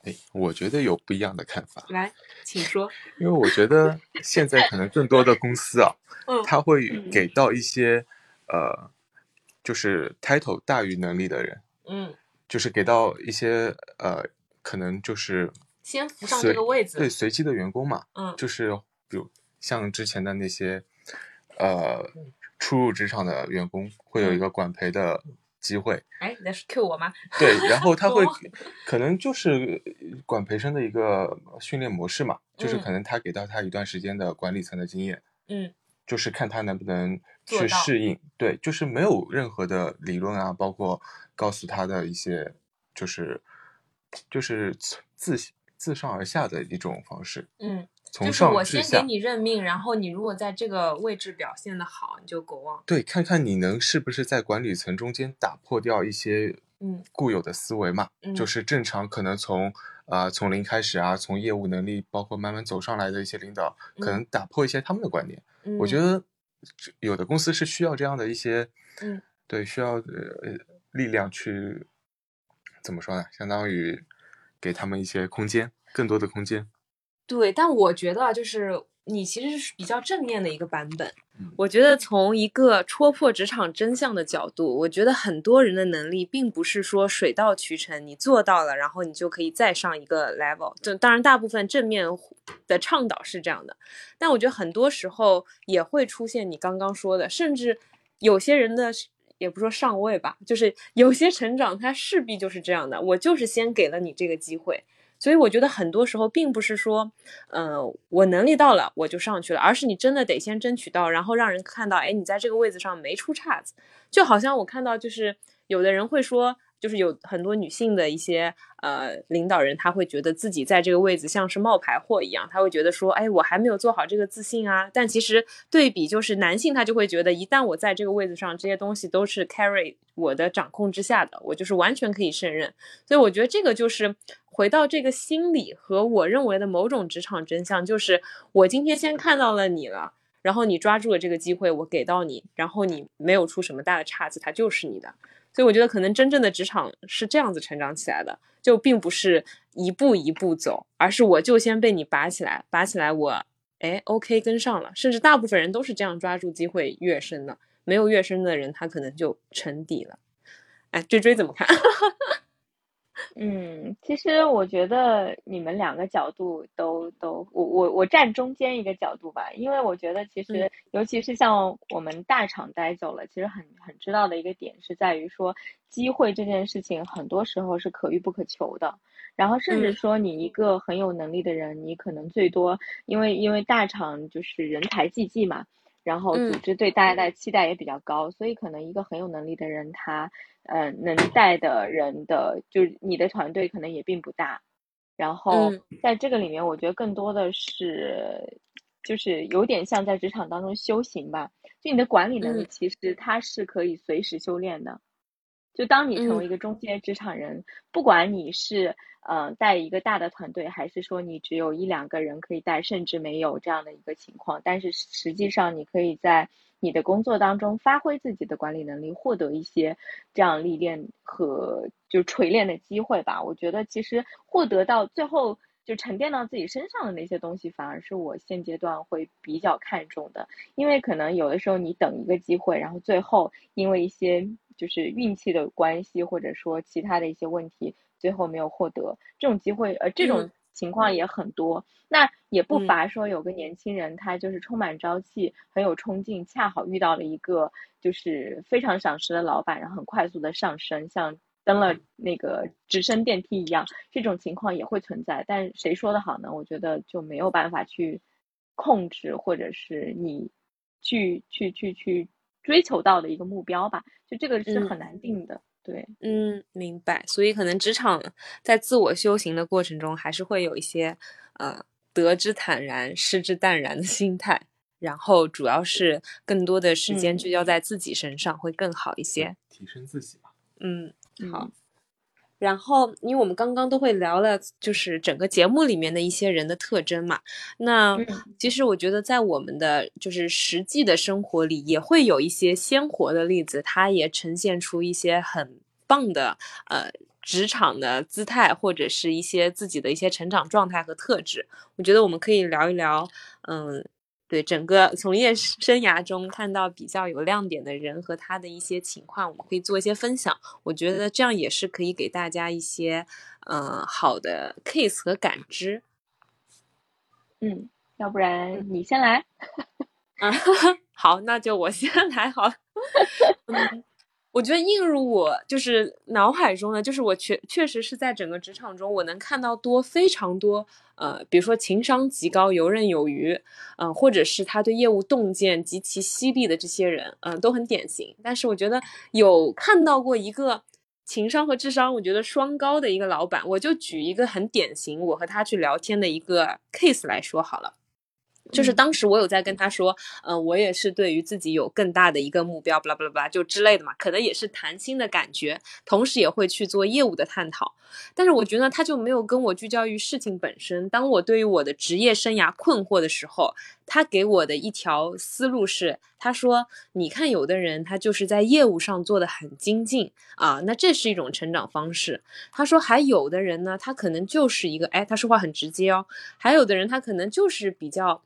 哎，我觉得有不一样的看法，来，请说。因为我觉得现在可能更多的公司啊，嗯他会嗯给到一些呃，就是 title 大于能力的人，嗯，就是给到一些呃，可能就是先扶上这个位子对，随机的员工嘛，嗯。就是比如像之前的那些呃初入职场的员工，会有一个管培的机会。哎，你在 Q 我吗？对，然后他会可能就是管培生的一个训练模式嘛，就是可能他给到他一段时间的管理层的经验，嗯，就是看他能不能去适应。对，就是没有任何的理论啊，包括告诉他的一些，就是就是自自上而下的一种方式。嗯。就是我先给你任命，然后你如果在这个位置表现的好，你就狗望。对，看看你能是不是在管理层中间打破掉一些嗯固有的思维嘛？嗯，就是正常可能从啊从零开始啊，从业务能力包括慢慢走上来的一些领导，可能打破一些他们的观念。嗯，我觉得有的公司是需要这样的一些嗯对需要呃力量去怎么说呢？相当于给他们一些空间，更多的空间。对，但我觉得就是你其实是比较正面的一个版本。我觉得从一个戳破职场真相的角度，我觉得很多人的能力并不是说水到渠成，你做到了，然后你就可以再上一个 level。就当然，大部分正面的倡导是这样的，但我觉得很多时候也会出现你刚刚说的，甚至有些人的也不说上位吧，就是有些成长他势必就是这样的。我就是先给了你这个机会。所以我觉得很多时候并不是说，嗯，我能力到了我就上去了，而是你真的得先争取到，然后让人看到，哎，你在这个位子上没出岔子。就好像我看到，就是有的人会说。就是有很多女性的一些呃领导人，他会觉得自己在这个位置像是冒牌货一样，他会觉得说，哎，我还没有做好这个自信啊。但其实对比就是男性，他就会觉得，一旦我在这个位置上，这些东西都是 carry 我的掌控之下的，我就是完全可以胜任。所以我觉得这个就是回到这个心理和我认为的某种职场真相，就是我今天先看到了你了，然后你抓住了这个机会，我给到你，然后你没有出什么大的岔子，它就是你的。所以我觉得可能真正的职场是这样子成长起来的，就并不是一步一步走，而是我就先被你拔起来，拔起来我，哎，OK 跟上了，甚至大部分人都是这样抓住机会跃升的，没有跃升的人他可能就沉底了。哎，追追怎么看？嗯，其实我觉得你们两个角度都都，我我我站中间一个角度吧，因为我觉得其实尤其是像我们大厂待久了，其实很很知道的一个点是在于说，机会这件事情很多时候是可遇不可求的，然后甚至说你一个很有能力的人，你可能最多因为因为大厂就是人才济济嘛。然后组织对大家的期待也比较高，所以可能一个很有能力的人，他呃能带的人的，就是你的团队可能也并不大。然后在这个里面，我觉得更多的是，就是有点像在职场当中修行吧。就你的管理能力，其实它是可以随时修炼的。就当你成为一个中间职场人，不管你是。呃，带一个大的团队，还是说你只有一两个人可以带，甚至没有这样的一个情况。但是实际上，你可以在你的工作当中发挥自己的管理能力，获得一些这样历练和就锤炼的机会吧。我觉得其实获得到最后就沉淀到自己身上的那些东西，反而是我现阶段会比较看重的。因为可能有的时候你等一个机会，然后最后因为一些就是运气的关系，或者说其他的一些问题。最后没有获得这种机会，呃，这种情况也很多。那也不乏说有个年轻人，他就是充满朝气，很有冲劲，恰好遇到了一个就是非常赏识的老板，然后很快速的上升，像登了那个直升电梯一样。这种情况也会存在，但谁说的好呢？我觉得就没有办法去控制，或者是你去去去去追求到的一个目标吧。就这个是很难定的。对，嗯，明白。所以可能职场在自我修行的过程中，还是会有一些呃得之坦然，失之淡然的心态。然后主要是更多的时间聚焦在自己身上，会更好一些，提升自己吧。嗯，好。然后，因为我们刚刚都会聊了，就是整个节目里面的一些人的特征嘛。那其实我觉得，在我们的就是实际的生活里，也会有一些鲜活的例子，它也呈现出一些很棒的呃职场的姿态，或者是一些自己的一些成长状态和特质。我觉得我们可以聊一聊，嗯。对整个从业生涯中看到比较有亮点的人和他的一些情况，我们可以做一些分享。我觉得这样也是可以给大家一些嗯好的 case 和感知。嗯，要不然你先来。啊，好，那就我先来好了。嗯，我觉得映入我就是脑海中的，就是我确确实是在整个职场中，我能看到多非常多，呃，比如说情商极高、游刃有余，嗯，或者是他对业务洞见极其犀利的这些人，嗯，都很典型。但是我觉得有看到过一个情商和智商，我觉得双高的一个老板，我就举一个很典型，我和他去聊天的一个 case 来说好了。就是当时我有在跟他说，嗯，我也是对于自己有更大的一个目标，巴拉巴拉巴拉就之类的嘛，可能也是谈心的感觉，同时也会去做业务的探讨。但是我觉得他就没有跟我聚焦于事情本身。当我对于我的职业生涯困惑的时候，他给我的一条思路是，他说：“你看，有的人他就是在业务上做的很精进啊，那这是一种成长方式。”他说：“还有的人呢，他可能就是一个，哎，他说话很直接哦。还有的人他可能就是比较。”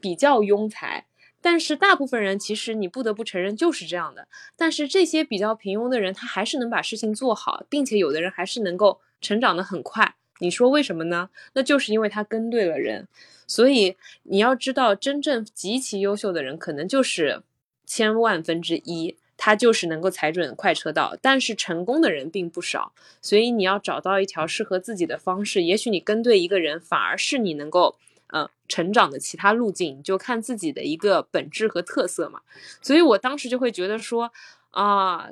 比较庸才，但是大部分人其实你不得不承认就是这样的。但是这些比较平庸的人，他还是能把事情做好，并且有的人还是能够成长的很快。你说为什么呢？那就是因为他跟对了人。所以你要知道，真正极其优秀的人，可能就是千万分之一，他就是能够踩准快车道。但是成功的人并不少，所以你要找到一条适合自己的方式。也许你跟对一个人，反而是你能够。呃，成长的其他路径就看自己的一个本质和特色嘛。所以我当时就会觉得说，啊，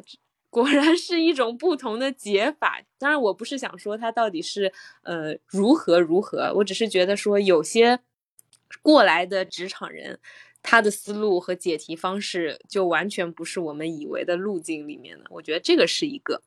果然是一种不同的解法。当然，我不是想说他到底是呃如何如何，我只是觉得说有些过来的职场人，他的思路和解题方式就完全不是我们以为的路径里面的。我觉得这个是一个。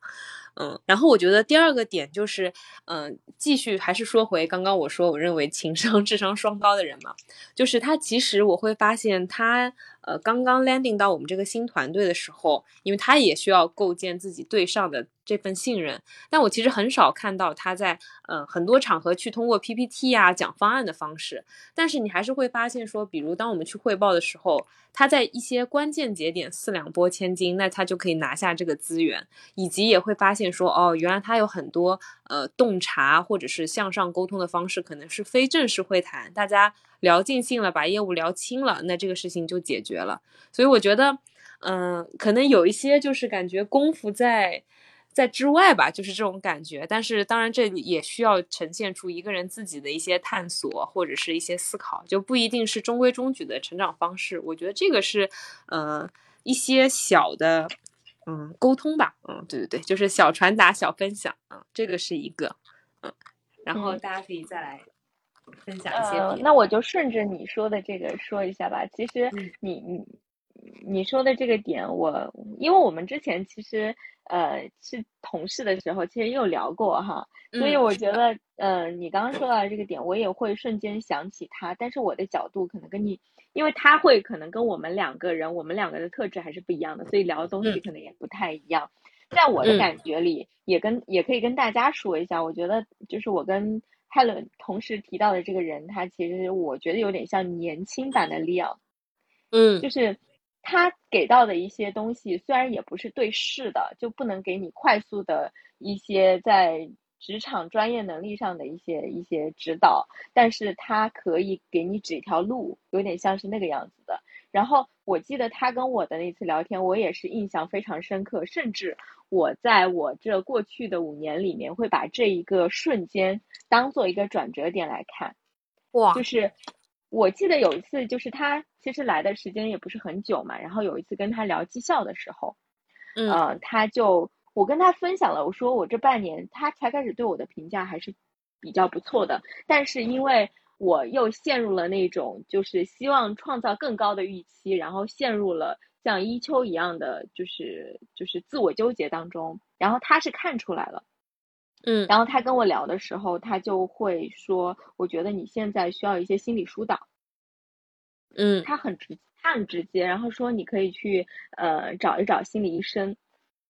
嗯，然后我觉得第二个点就是，嗯，继续还是说回刚刚我说，我认为情商、智商双高的人嘛，就是他其实我会发现他。呃，刚刚 landing 到我们这个新团队的时候，因为他也需要构建自己对上的这份信任，但我其实很少看到他在呃很多场合去通过 PPT 啊讲方案的方式，但是你还是会发现说，比如当我们去汇报的时候，他在一些关键节点四两拨千斤，那他就可以拿下这个资源，以及也会发现说，哦，原来他有很多呃洞察或者是向上沟通的方式，可能是非正式会谈，大家。聊尽兴了，把业务聊清了，那这个事情就解决了。所以我觉得，嗯，可能有一些就是感觉功夫在在之外吧，就是这种感觉。但是当然，这也需要呈现出一个人自己的一些探索或者是一些思考，就不一定是中规中矩的成长方式。我觉得这个是，呃，一些小的，嗯，沟通吧。嗯，对对对，就是小传达、小分享。嗯，这个是一个，嗯，然后大家可以再来。分享一些，那我就顺着你说的这个说一下吧。其实你你你说的这个点，我因为我们之前其实呃是同事的时候，其实也有聊过哈，所以我觉得呃你刚刚说到的这个点，我也会瞬间想起他。但是我的角度可能跟你，因为他会可能跟我们两个人，我们两个的特质还是不一样的，所以聊的东西可能也不太一样。在我的感觉里，也跟也可以跟大家说一下，我觉得就是我跟。Helen 同时提到的这个人，他其实我觉得有点像年轻版的 Leo，嗯，就是他给到的一些东西，虽然也不是对事的，就不能给你快速的一些在职场专业能力上的一些一些指导，但是他可以给你指一条路，有点像是那个样子的。然后我记得他跟我的那次聊天，我也是印象非常深刻，甚至。我在我这过去的五年里面，会把这一个瞬间当做一个转折点来看。哇，就是我记得有一次，就是他其实来的时间也不是很久嘛，然后有一次跟他聊绩效的时候，嗯，他就我跟他分享了，我说我这半年他才开始对我的评价还是比较不错的，但是因为我又陷入了那种就是希望创造更高的预期，然后陷入了。像一秋一样的，就是就是自我纠结当中，然后他是看出来了，嗯，然后他跟我聊的时候，他就会说，我觉得你现在需要一些心理疏导，嗯，他很直，他很直接，然后说你可以去呃找一找心理医生，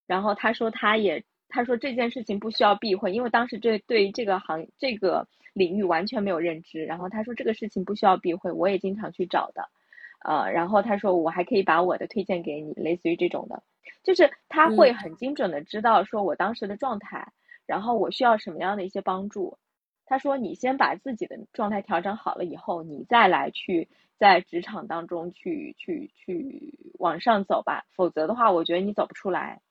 然后他说他也他说这件事情不需要避讳，因为当时这对这个行这个领域完全没有认知，然后他说这个事情不需要避讳，我也经常去找的。呃，然后他说我还可以把我的推荐给你，类似于这种的，就是他会很精准的知道说我当时的状态，然后我需要什么样的一些帮助。他说你先把自己的状态调整好了以后，你再来去在职场当中去去去往上走吧，否则的话，我觉得你走不出来。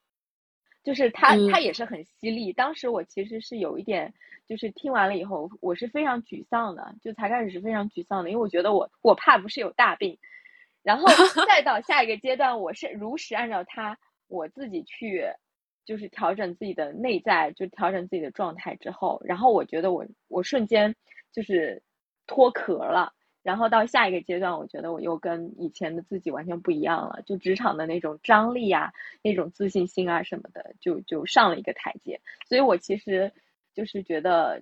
就是他嗯他也是很犀利。当时我其实是有一点，就是听完了以后，我是非常沮丧的，就才开始是非常沮丧的，因为我觉得我我怕不是有大病，然后 再到下一个阶段，我是如实按照他我自己去，就是调整自己的内在，就调整自己的状态之后，然后我觉得我我瞬间就是脱壳了。然后到下一个阶段，我觉得我又跟以前的自己完全不一样了，就职场的那种张力啊，那种自信心啊什么的，就就上了一个台阶。所以我其实就是觉得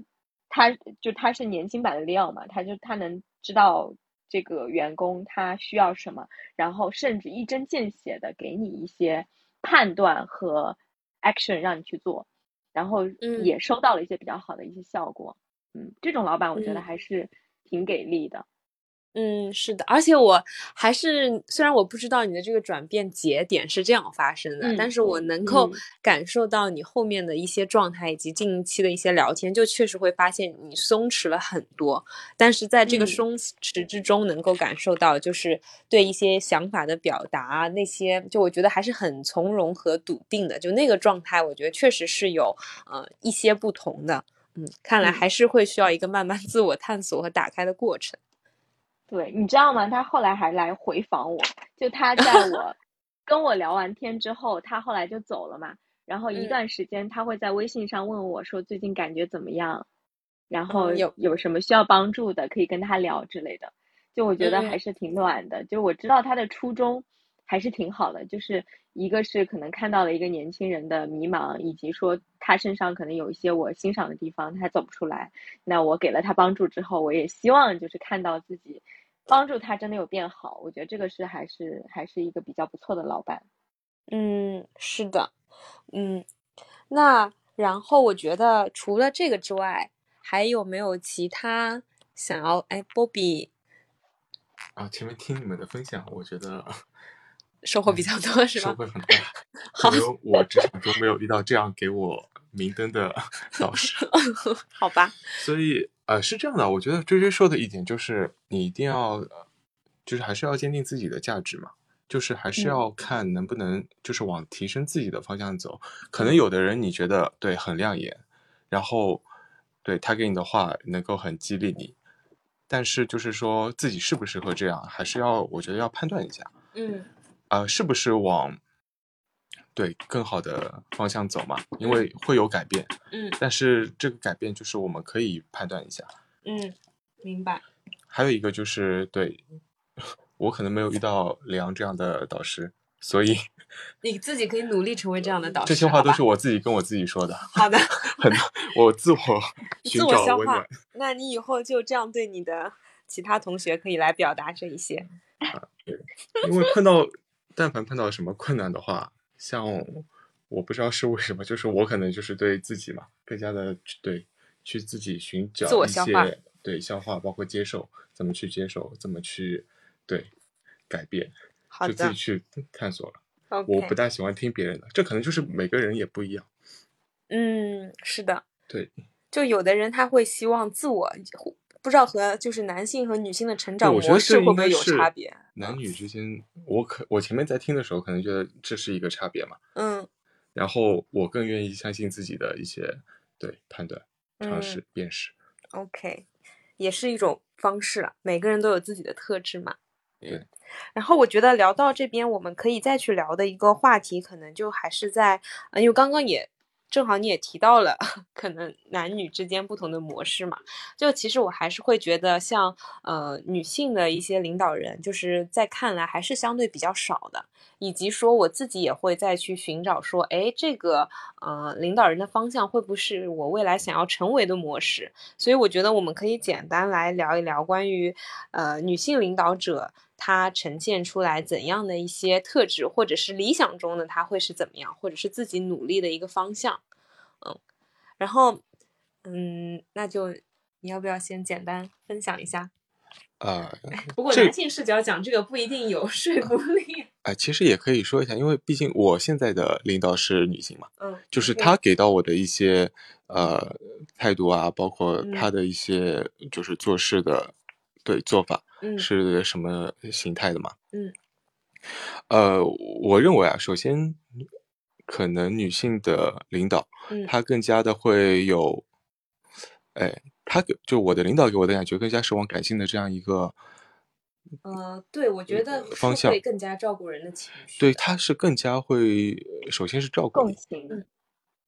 他就他是年轻版的利奥嘛，他就他能知道这个员工他需要什么，然后甚至一针见血的给你一些判断和 action 让你去做，然后嗯也收到了一些比较好的一些效果。嗯，这种老板我觉得嗯还是挺给力的。嗯，是的，而且我还是虽然我不知道你的这个转变节点是这样发生的，嗯但是我能够嗯感受到你后面的一些状态以及近期的一些聊天，就确实会发现你松弛了很多。但是在这个嗯松弛之中，能够感受到就是对一些想法的表达，那些就我觉得还是很从容和笃定的。就那个状态，我觉得确实是有呃一些不同的。嗯，看来嗯还是会需要一个慢慢自我探索和打开的过程。对，你知道吗？他后来还来回访我，就他在 我跟我聊完天之后，他后来就走了嘛。然后一嗯段时间，他会在微信上问我说最近感觉怎么样，然后有有什么需要帮助的，可以跟他聊之类的。就我觉得嗯还是挺暖的，就我知道他的初衷还是挺好的，就是一个是可能看到了一个年轻人的迷茫，以及说他身上可能有一些我欣赏的地方，他走不出来。那我给了他帮助之后，我也希望就是看到自己帮助他真的有变好。我觉得这个是还是还是一个比较不错的老板。嗯，是的，嗯，那然后我觉得除了这个之外，还有没有其他想要？哎，波比啊，前面听你们的分享，我觉得收获比较多是吧？收获很多。可能我职场中没有遇到这样给我明灯的 老师，好吧，所以呃是这样的，我觉得追追说的一点就是你一定要，呃就是还是要坚定自己的价值嘛，就是还是嗯要看能不能就是往提升自己的方向走。可能有的人你觉得对很亮眼，然后对他给你的话能够很激励你，但是就是说自己适不适合这样，还是要我觉得要判断一下。嗯呃，是不是往对更好的方向走嘛？因为会有改变，嗯但是这个改变就是我们可以判断一下。嗯，明白。还有一个就是，对 我可能没有遇到李阳这样的导师，所以 你自己可以努力成为这样的导师。这些话都是我自己跟我自己说的，好的，很我自我寻自我消化。那你以后就这样对你的其他同学可以来表达这一些。啊，对因为碰到，但凡碰到什么困难的话，像我不知道是为什么，就是我可能就是对自己嘛，更加的对去自己寻找自我一消化些对消化，包括接受，怎么去接受，怎么去对改变，就自己去探索了。我不大喜欢听别人的，这可能就是每个人也不一样。嗯，是的，对，就有的人他会希望自我，不知道和就是男性和女性的成长模式会不会有差别？男女之间，我可我前面在听的时候，可能觉得这是一个差别嘛。嗯然后我更愿意相信自己的一些对判断、尝嗯试、辨识。，OK，也是一种方式了。每个人都有自己的特质嘛。对嗯。然后我觉得聊到这边，我们可以再去聊的一个话题，可能就还是在，呃，因为刚刚也正好你也提到了，可能男女之间不同的模式嘛。就其实我还是会觉得像，呃女性的一些领导人，就是在看来还是相对比较少的。以及说我自己也会再去寻找说，哎，这个呃领导人的方向会不会是我未来想要成为的模式？所以我觉得我们可以简单来聊一聊关于呃女性领导者她呈现出来怎样的一些特质，或者是理想中的她会是怎么样，或者是自己努力的一个方向。嗯，然后嗯，那就你要不要先简单分享一下？啊、不过男性视角讲这个不一定有 说服力。哎，其实也可以说一下，因为毕竟我现在的领导是女性嘛，嗯，就是对她给到我的一些呃态度啊，包括嗯。她的一些就是做事的对做法嗯。是什么形态的嘛。嗯，呃，我认为啊，首先可能女性的领导，嗯。她更加的会有，哎，她给就我的领导给我的感觉更加是往感性的这样一个，呃，对，我觉得方向会更加照顾人的情绪。对，他是更加会，呃首先是照顾你，共情，嗯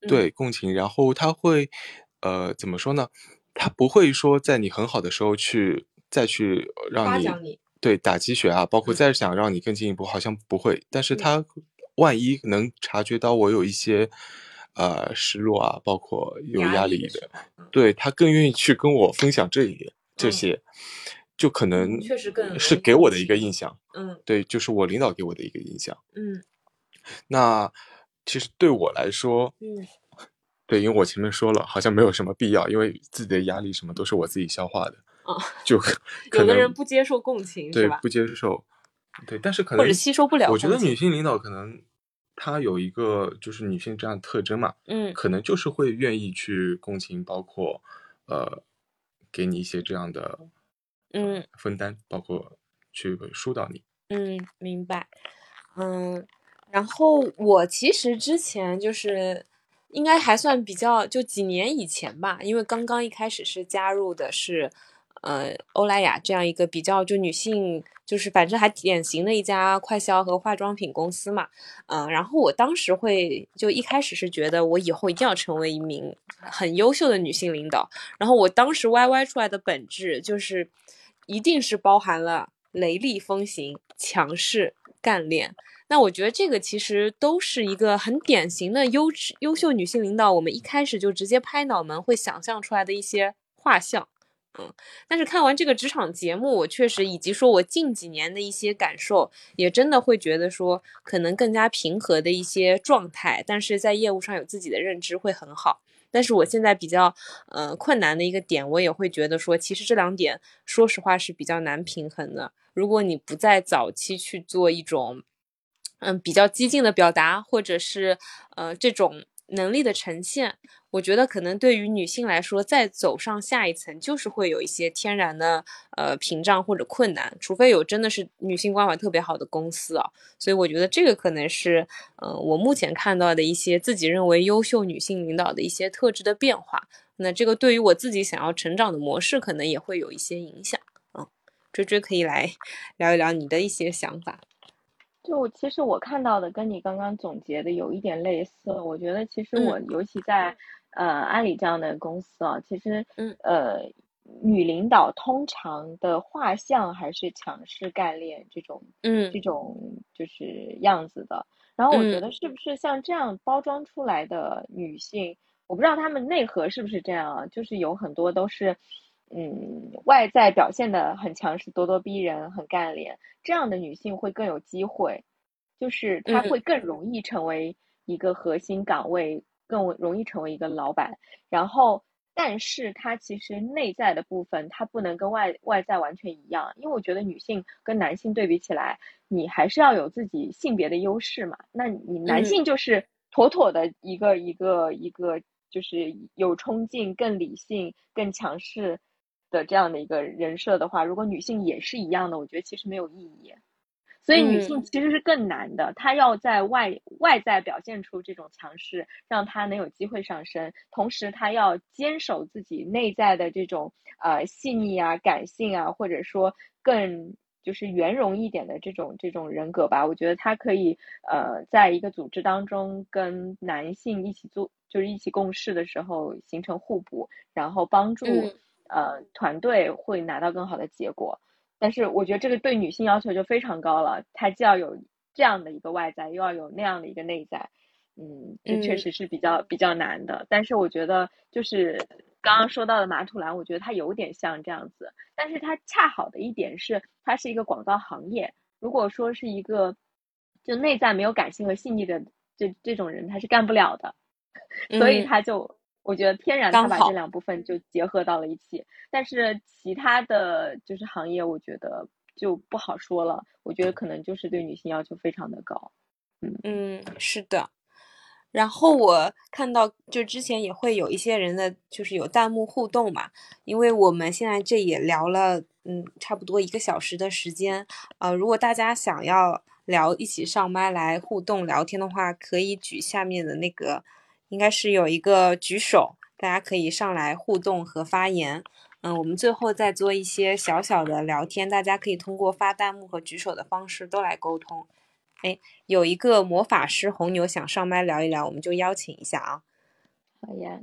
对，共情，然后他会，呃，怎么说呢？他不会说在你很好的时候去再去让你你。对打鸡血啊，包括嗯。再想让你更进一步，好像不会。但是嗯。他万一能察觉到我有一些呃失落啊，包括有压压力的，对他更愿意去跟我分享这一点这嗯。些，就可能确实更是给我的一个印象。嗯对，就是我领导给我的一个印象。嗯那其实对我来说，嗯对，因为我前面说了，好像没有什么必要，因为自己的压力什么都是我自己消化的，啊，就有的人能不接受共情？对不接受，对，但是可能或者吸收不了我觉得女性领导可能她有一个就是女性这样的特征嘛，嗯可能就是会愿意去共情，包括呃给你一些这样的嗯分担，包括去疏导你。嗯，明白。嗯，然后我其实之前就是应该还算比较，就几年以前吧，因为刚刚一开始是加入的是呃欧莱雅这样一个比较就女性，就是反正还典型的一家快消和化妆品公司嘛。嗯，然后我当时会就一开始是觉得我以后一定要成为一名很优秀的女性领导，然后我当时 YY 出来的本质就是一定是包含了雷厉风行、强势、干练。那我觉得这个其实都是一个很典型的优质优秀女性领导，我们一开始就直接拍脑门会想象出来的一些画像。嗯，但是看完这个职场节目，我确实以及说我近几年的一些感受，也真的会觉得说，可能更加平和的一些状态，但是在业务上有自己的认知会很好。但是我现在比较呃困难的一个点，我也会觉得说，其实这两点说实话是比较难平衡的。如果你不在早期去做一种嗯比较激进的表达，或者是呃这种能力的呈现，我觉得可能对于女性来说，再走上下一层，就是会有一些天然的呃屏障或者困难，除非有真的是女性关怀特别好的公司啊。所以我觉得这个可能是呃我目前看到的一些自己认为优秀女性领导的一些特质的变化。那这个对于我自己想要成长的模式，可能也会有一些影响。嗯，追追可以来 聊一聊你的一些想法。就其实我看到的跟你刚刚总结的有一点类似，我觉得其实嗯我尤其在、呃阿里这样的公司啊，其实嗯呃女领导通常的画像还是强势干练这种嗯这种就是样子的。然后我觉嗯得是不是像这样包装出来的女性，我不知道她们内核是不是这样啊，就是有很多都是。嗯，外在表现的很强势、咄咄逼人、很干练，这样的女性会更有机会，就是她嗯会更容易成为一个核心岗位，更容易成为一个老板。然后，但是她其实内在的部分，她不能跟外外在完全一样，因为我觉得女性跟男性对比起来，你还是要有自己性别的优势嘛。那你男嗯性就是妥妥的一个一个一个，就是有冲劲、更理性、更强势。的这样的一个人设的话，如果女性也是一样的，我觉得其实没有意义。所以女性其实是更难的，她要在外外在表现出这种强势，让她能有机会上升，同时她要坚守自己内在的这种呃细腻啊、感性啊，或者说更就是圆融一点的这种这种人格吧。我觉得她可以呃在一个组织当中跟男性一起做，就是一起共事的时候形成互补，然后帮助。嗯呃，团队会拿到更好的结果，但是我觉得这个对女性要求就非常高了，她既要有这样的一个外在，又要有那样的一个内在，嗯，这确实是比较、比较难的。但是我觉得就是刚刚说到的马土兰，我觉得它有点像这样子，但是它恰好的一点是，它是一个广告行业。如果说是一个就内在没有感性和细腻的这这种人，他是干不了的，所以嗯他就。我觉得天然刚好他把这两部分就结合到了一起，但是其他的就是行业，我觉得就不好说了。我觉得可能就是对女性要求非常的高。嗯嗯，是的。然后我看到，就之前也会有一些人的，就是有弹幕互动嘛，因为我们现在这也聊了，嗯，差不多一个小时的时间。呃，如果大家想要聊，一起上麦来互动聊天的话，可以举下面的那个，应该是有一个举手，大家可以上来互动和发言。嗯，我们最后再做一些小小的聊天，大家可以通过发弹幕和举手的方式都来沟通。哎，有一个魔法师红牛想上麦聊一聊，我们就邀请一下啊。好呀。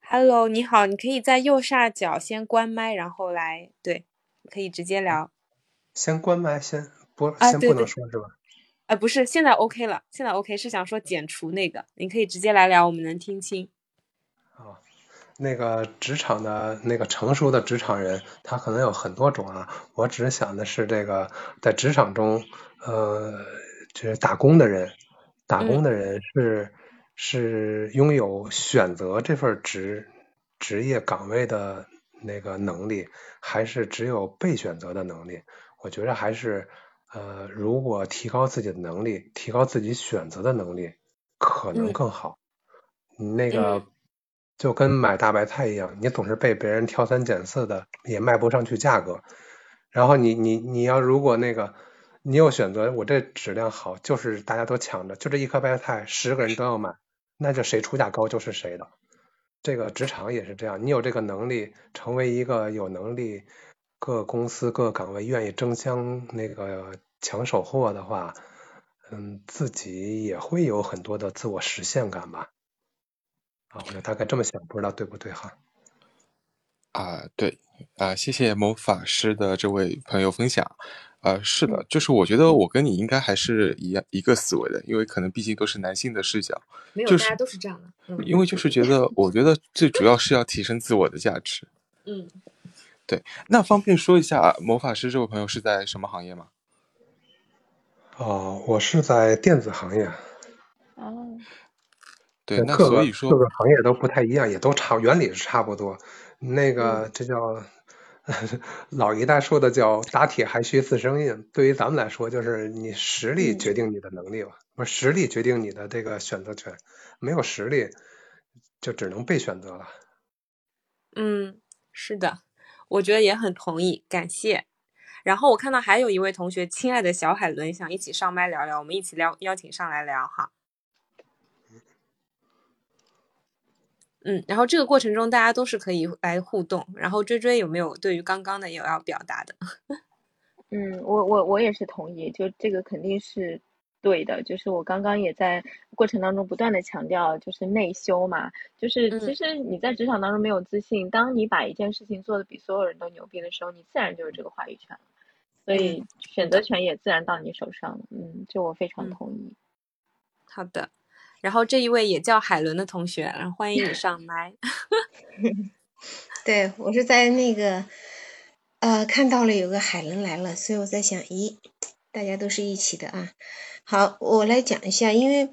Hello，你好，你可以在右下角先关麦，然后来，对，可以直接聊。先关麦，先不，啊，先不能说是吧？啊，不是，现在 OK 了，现在 OK，是想说减除那个，你可以直接来聊，我们能听清。哦，那个职场的那个成熟的职场人，他可能有很多种啊，我只是想的是这个在职场中，呃，就是打工的人，打工的人是。是拥有选择这份职职业岗位的那个能力，还是只有被选择的能力？我觉得还是呃，如果提高自己的能力，提高自己选择的能力，可能更好。你那个就跟买大白菜一样，你总是被别人挑三拣四的，也卖不上去价格。然后你你你要如果那个你有选择，我这质量好，就是大家都抢着，就这一颗白菜，十个人都要买。那就谁出价高就是谁的，这个职场也是这样。你有这个能力，成为一个有能力，各公司各岗位愿意争相那个抢手货的话，嗯，自己也会有很多的自我实现感吧。啊，我就大概这么想，不知道对不对哈？啊，对啊，谢谢魔法师的这位朋友分享。啊，是的，就是我觉得我跟你应该还是一样一个思维的，因为可能毕竟都是男性的视角，没有，大家都是这样的。嗯，因为就是觉得，我觉得最主要是要提升自我的价值。嗯，对，那方便说一下魔法师这位朋友是在什么行业吗？哦，我是在电子行业。哦，对，那所以说各个行业都不太一样，也都差，原理是差不多。那个，这叫。老一代说的叫“打铁还需自身硬”，对于咱们来说，就是你实力决定你的能力吧，不是实力决定你的这个选择权，没有实力就只能被选择了。嗯，是的，我觉得也很同意，感谢。然后我看到还有一位同学，亲爱的小海伦，想一起上麦聊聊，我们一起聊，邀请上来聊哈。嗯，然后这个过程中大家都是可以来互动。然后追追有没有对于刚刚的有要表达的？嗯，我我我也是同意，就这个肯定是对的。就是我刚刚也在过程当中不断的强调，就是内修嘛。就是其实你在职场当中没有自信，当你把一件事情做的比所有人都牛逼的时候，你自然就有这个话语权了。所以选择权也自然到你手上了。嗯，这我非常同意。好的。然后这一位也叫海伦的同学，然后欢迎你上麦。对我是在那个呃看到了有个海伦来了，所以我在想，咦，大家都是一起的啊。好，我来讲一下，因为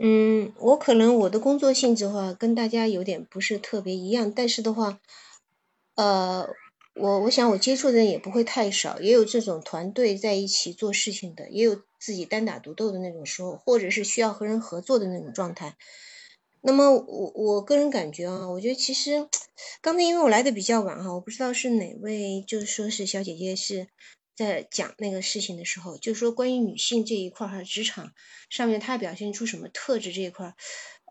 嗯，我可能我的工作性质的话跟大家有点不是特别一样，但是的话，呃。我我想我接触的人也不会太少，也有这种团队在一起做事情的，也有自己单打独斗的那种时候，或者是需要和人合作的那种状态。那么我我个人感觉啊，我觉得其实 刚才因为我来的比较晚哈，我不知道是哪位，就说是小姐姐是在讲那个事情的时候，就是说关于女性这一块哈，职场上面她表现出什么特质这一块。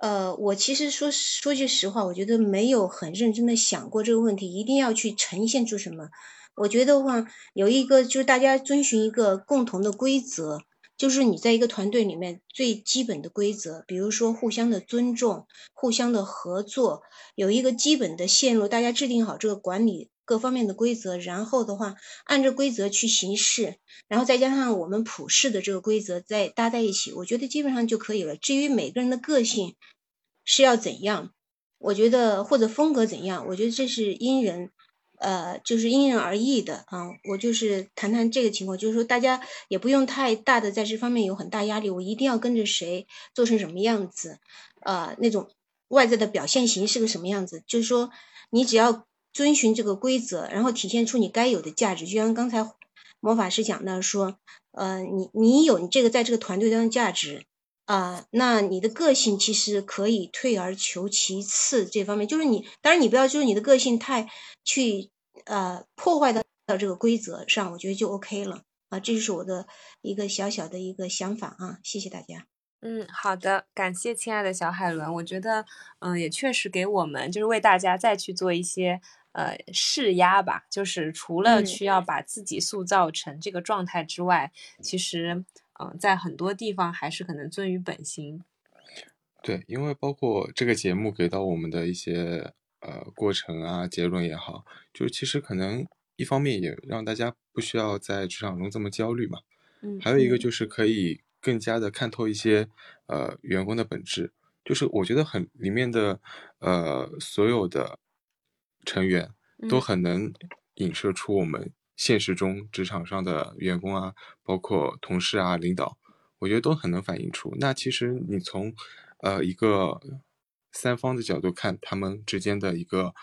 呃，我其实说说句实话，我觉得没有很认真的想过这个问题，一定要去呈现出什么。我觉得话有一个就是大家遵循一个共同的规则，就是你在一个团队里面最基本的规则，比如说互相的尊重、互相的合作，有一个基本的线路，大家制定好这个管理。各方面的规则，然后的话按照规则去行事，然后再加上我们普世的这个规则再搭在一起，我觉得基本上就可以了。至于每个人的个性是要怎样，我觉得或者风格怎样，我觉得这是因人，呃，就是因人而异的啊。我就是谈谈这个情况，就是说大家也不用太大的在这方面有很大压力，我一定要跟着谁做成什么样子，呃，那种外在的表现形是个什么样子，就是说你只要。遵循这个规则，然后体现出你该有的价值，就像刚才魔法师讲的说，呃，你你有你这个在这个团队当中的价值啊，那你的个性其实可以退而求其次，这方面就是你，当然你不要就是你的个性太去呃破坏到到这个规则上，我觉得就 OK 了。啊，这就是我的一个小小的一个想法啊，谢谢大家。嗯，好的，感谢亲爱的小海伦。我觉得，嗯，也确实给我们就是为大家再去做一些呃释压吧。就是除了需要把自己塑造成这个状态之外，其实，嗯，在很多地方还是可能遵于本心。对，因为包括这个节目给到我们的一些呃过程啊、结论也好，就其实可能一方面也让大家不需要在职场中这么焦虑嘛。嗯，还有一个就是可以更加的看透一些呃员工的本质，就是我觉得很里面的呃所有的成员都很能影射出我们现实中职场上的员工啊，包括同事啊、领导，我觉得都很能反映出。那其实你从呃，一个三方的角度看，他们之间的一个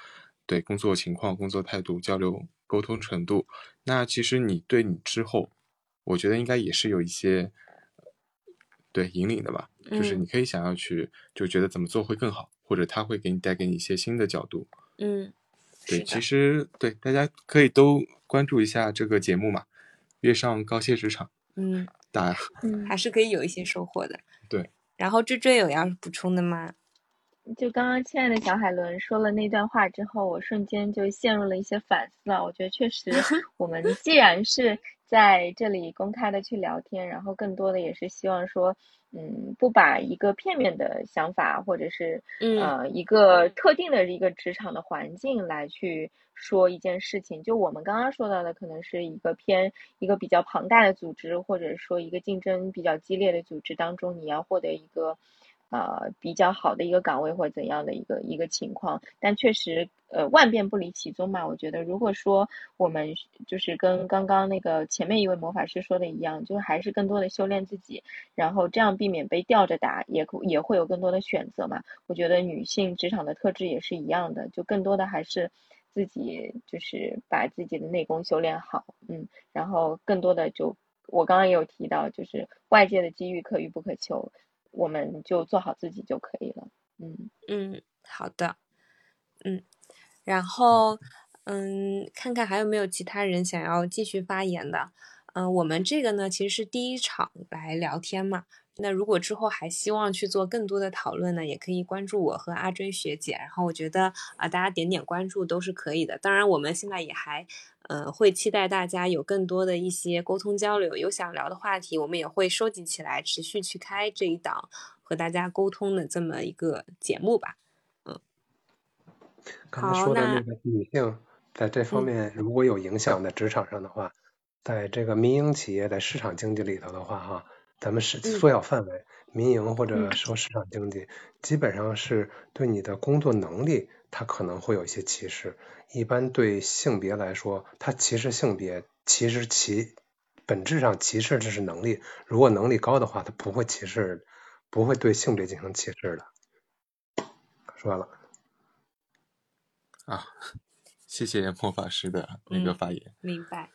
对工作情况、工作态度、交流沟通程度，那其实你对你之后，我觉得应该也是有一些对引领的吧，就是你可以想要去就觉得怎么做会更好，或者他会给你带给你一些新的角度。嗯，对，其实对大家可以都关注一下这个节目嘛，月上高阶职场。嗯，大家 还是可以有一些收获的。对。然后追追有要补充的吗？就刚刚亲爱的小海伦说了那段话之后，我瞬间就陷入了一些反思啊。我觉得确实，我们既然是在这里公开的去聊天，然后更多的也是希望说。嗯，不把一个片面的想法，或者是呃一个特定的一个职场的环境来去说一件事情。就我们刚刚说到的，可能是一个偏一个比较庞大的组织，或者说一个竞争比较激烈的组织当中，你要获得一个。呃，比较好的一个岗位或怎样的一个一个情况，但确实，呃，万变不离其宗嘛。我觉得，如果说我们就是跟刚刚那个前面一位魔法师说的一样，就还是更多的修炼自己，然后这样避免被吊着打，也也会有更多的选择嘛。我觉得女性职场的特质也是一样的，就更多的还是自己就是把自己的内功修炼好，嗯，然后更多的就我刚刚也有提到，就是外界的机遇可遇不可求。我们就做好自己就可以了。嗯嗯，好的，嗯，然后嗯，看看还有没有其他人想要继续发言的。嗯，我们这个呢其实是第一场来聊天嘛。那如果之后还希望去做更多的讨论呢，也可以关注我和阿追学姐。然后我觉得啊，大家点点关注都是可以的。当然，我们现在也还呃会期待大家有更多的一些沟通交流，有想聊的话题，我们也会收集起来，持续去开这一档和大家沟通的这么一个节目吧。嗯，刚才说的那个女性在这方面如果有影响在职场上的话，在这个民营企业在市场经济里头的话，哈。咱们是缩小范围，民营或者说市场经济，基本上是对你的工作能力，它可能会有一些歧视。一般对性别来说，它歧视性别，其实其本质上歧视的是能力。如果能力高的话，它不会歧视，不会对性别进行歧视的。说完了。啊，谢谢魔法师的那个发言。明白。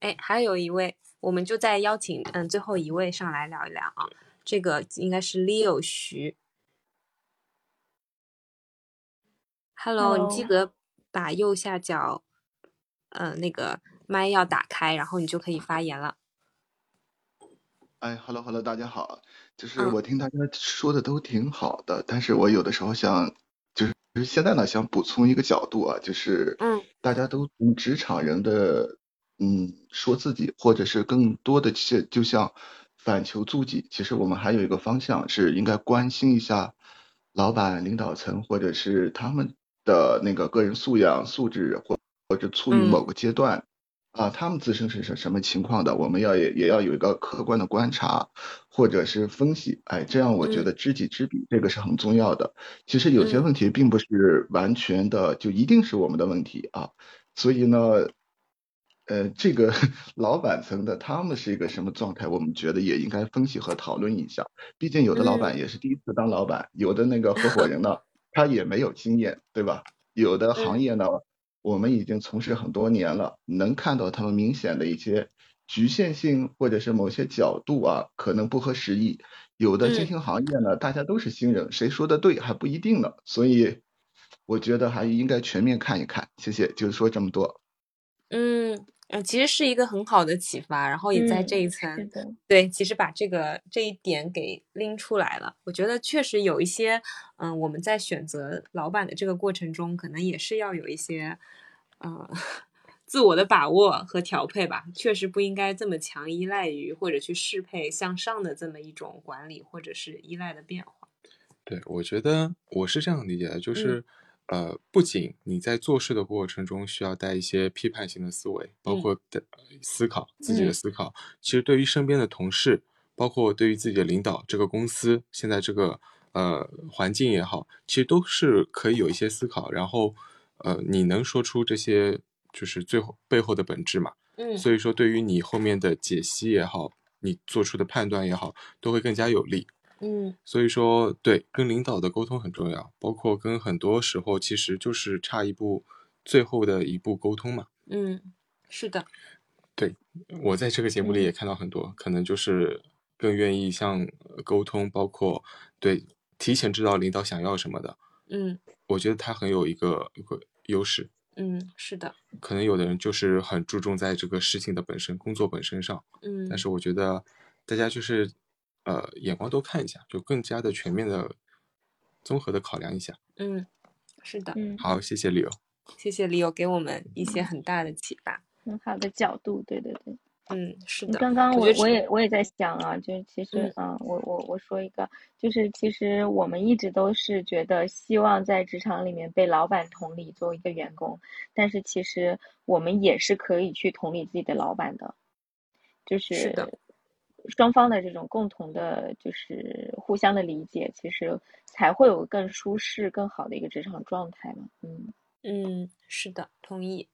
哎，还有一位。我们就再邀请嗯最后一位上来聊一聊啊，这个应该是 Leo 徐，Hello，你记得把右下角呃那个麦要打开，然后你就可以发言了。哎，Hello Hello，大家好，就是我听大家说的都挺好的，但是我有的时候想就是现在呢想补充一个角度啊，就是嗯，大家都从职场人的。嗯，说自己，或者是更多的些，就像反求诸己。其实我们还有一个方向是应该关心一下老板、领导层，或者是他们的那个个人素养、素质，或或者处于某个阶段啊，他们自身是什什么情况的，我们要也也要有一个客观的观察，或者是分析。哎，这样我觉得知己知彼，这个是很重要的。其实有些问题并不是完全的就一定是我们的问题啊，所以呢。呃，这个 老板层的他们是一个什么状态？我们觉得也应该分析和讨论一下。毕竟有的老板也是第一次当老板，有的那个合伙人呢，他也没有经验，对吧？有的行业呢，我们已经从事很多年了，能看到他们明显的一些局限性，或者是某些角度啊，可能不合时宜。有的新兴行业呢，大家都是新人，谁说的对还不一定呢。所以我觉得还应该全面看一看。谢谢，就说这么多。嗯。嗯，其实是一个很好的启发，然后也在这一层，嗯、对，其实把这个这一点给拎出来了。我觉得确实有一些，嗯，我们在选择老板的这个过程中，可能也是要有一些，呃，自我的把握和调配吧。确实不应该这么强依赖于或者去适配向上的这么一种管理或者是依赖的变化。对，我觉得我是这样理解的，就是。呃，不仅你在做事的过程中需要带一些批判性的思维，包括的思考自己的思考，其实对于身边的同事，包括对于自己的领导，这个公司现在这个呃环境也好，其实都是可以有一些思考。然后，呃，你能说出这些就是最后背后的本质嘛？嗯，所以说对于你后面的解析也好，你做出的判断也好，都会更加有利。嗯，所以说，对，跟领导的沟通很重要，包括跟很多时候其实就是差一步，最后的一步沟通嘛。嗯，是的。对，我在这个节目里也看到很多，可能就是更愿意像沟通，包括对提前知道领导想要什么的。嗯，我觉得他很有一个一个优势。嗯，是的。可能有的人就是很注重在这个事情的本身、工作本身上。嗯，但是我觉得大家就是。呃，眼光都看一下，就更加的全面的、综合的考量一下。嗯，是的。嗯，好，谢谢李友，谢谢李友给我们一些很大的启发，很好的角度。对对对，嗯，是的。刚刚我我也我也在想啊，就是其实嗯，我我我说一个，就是其实我们一直都是觉得希望在职场里面被老板同理作为一个员工，但是其实我们也是可以去同理自己的老板的，就是。双方的这种共同的，就是互相的理解，其实才会有更舒适、更好的一个职场状态嘛。嗯嗯，是的，同意。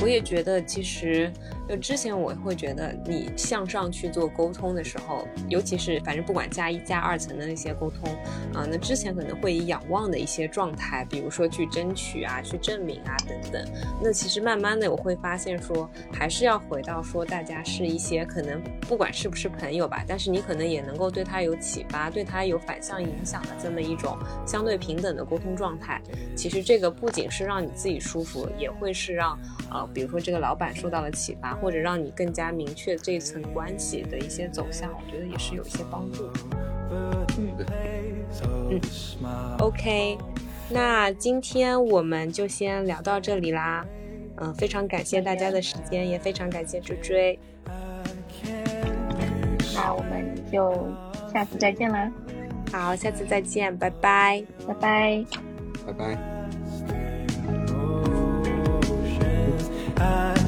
我也觉得，其实就之前我会觉得，你向上去做沟通的时候，尤其是反正不管加一加二层的那些沟通啊，那之前可能会以仰望的一些状态，比如说去争取啊、去证明啊等等。那其实慢慢的我会发现说，还是要回到说，大家是一些可能不管是不是朋友吧，但是你可能也能够对他有启发、对他有反向影响的这么一种相对平等的沟通状态。其实这个不仅是让你自己舒服，也会是让。呃，比如说这个老板受到了启发，或者让你更加明确这一层关系的一些走向，我觉得也是有一些帮助。嗯嗯，OK，那今天我们就先聊到这里啦。嗯，非常感谢大家的时间，也非常感谢追追。那我们就下次再见啦。好，下次再见，拜拜，拜拜，拜拜。I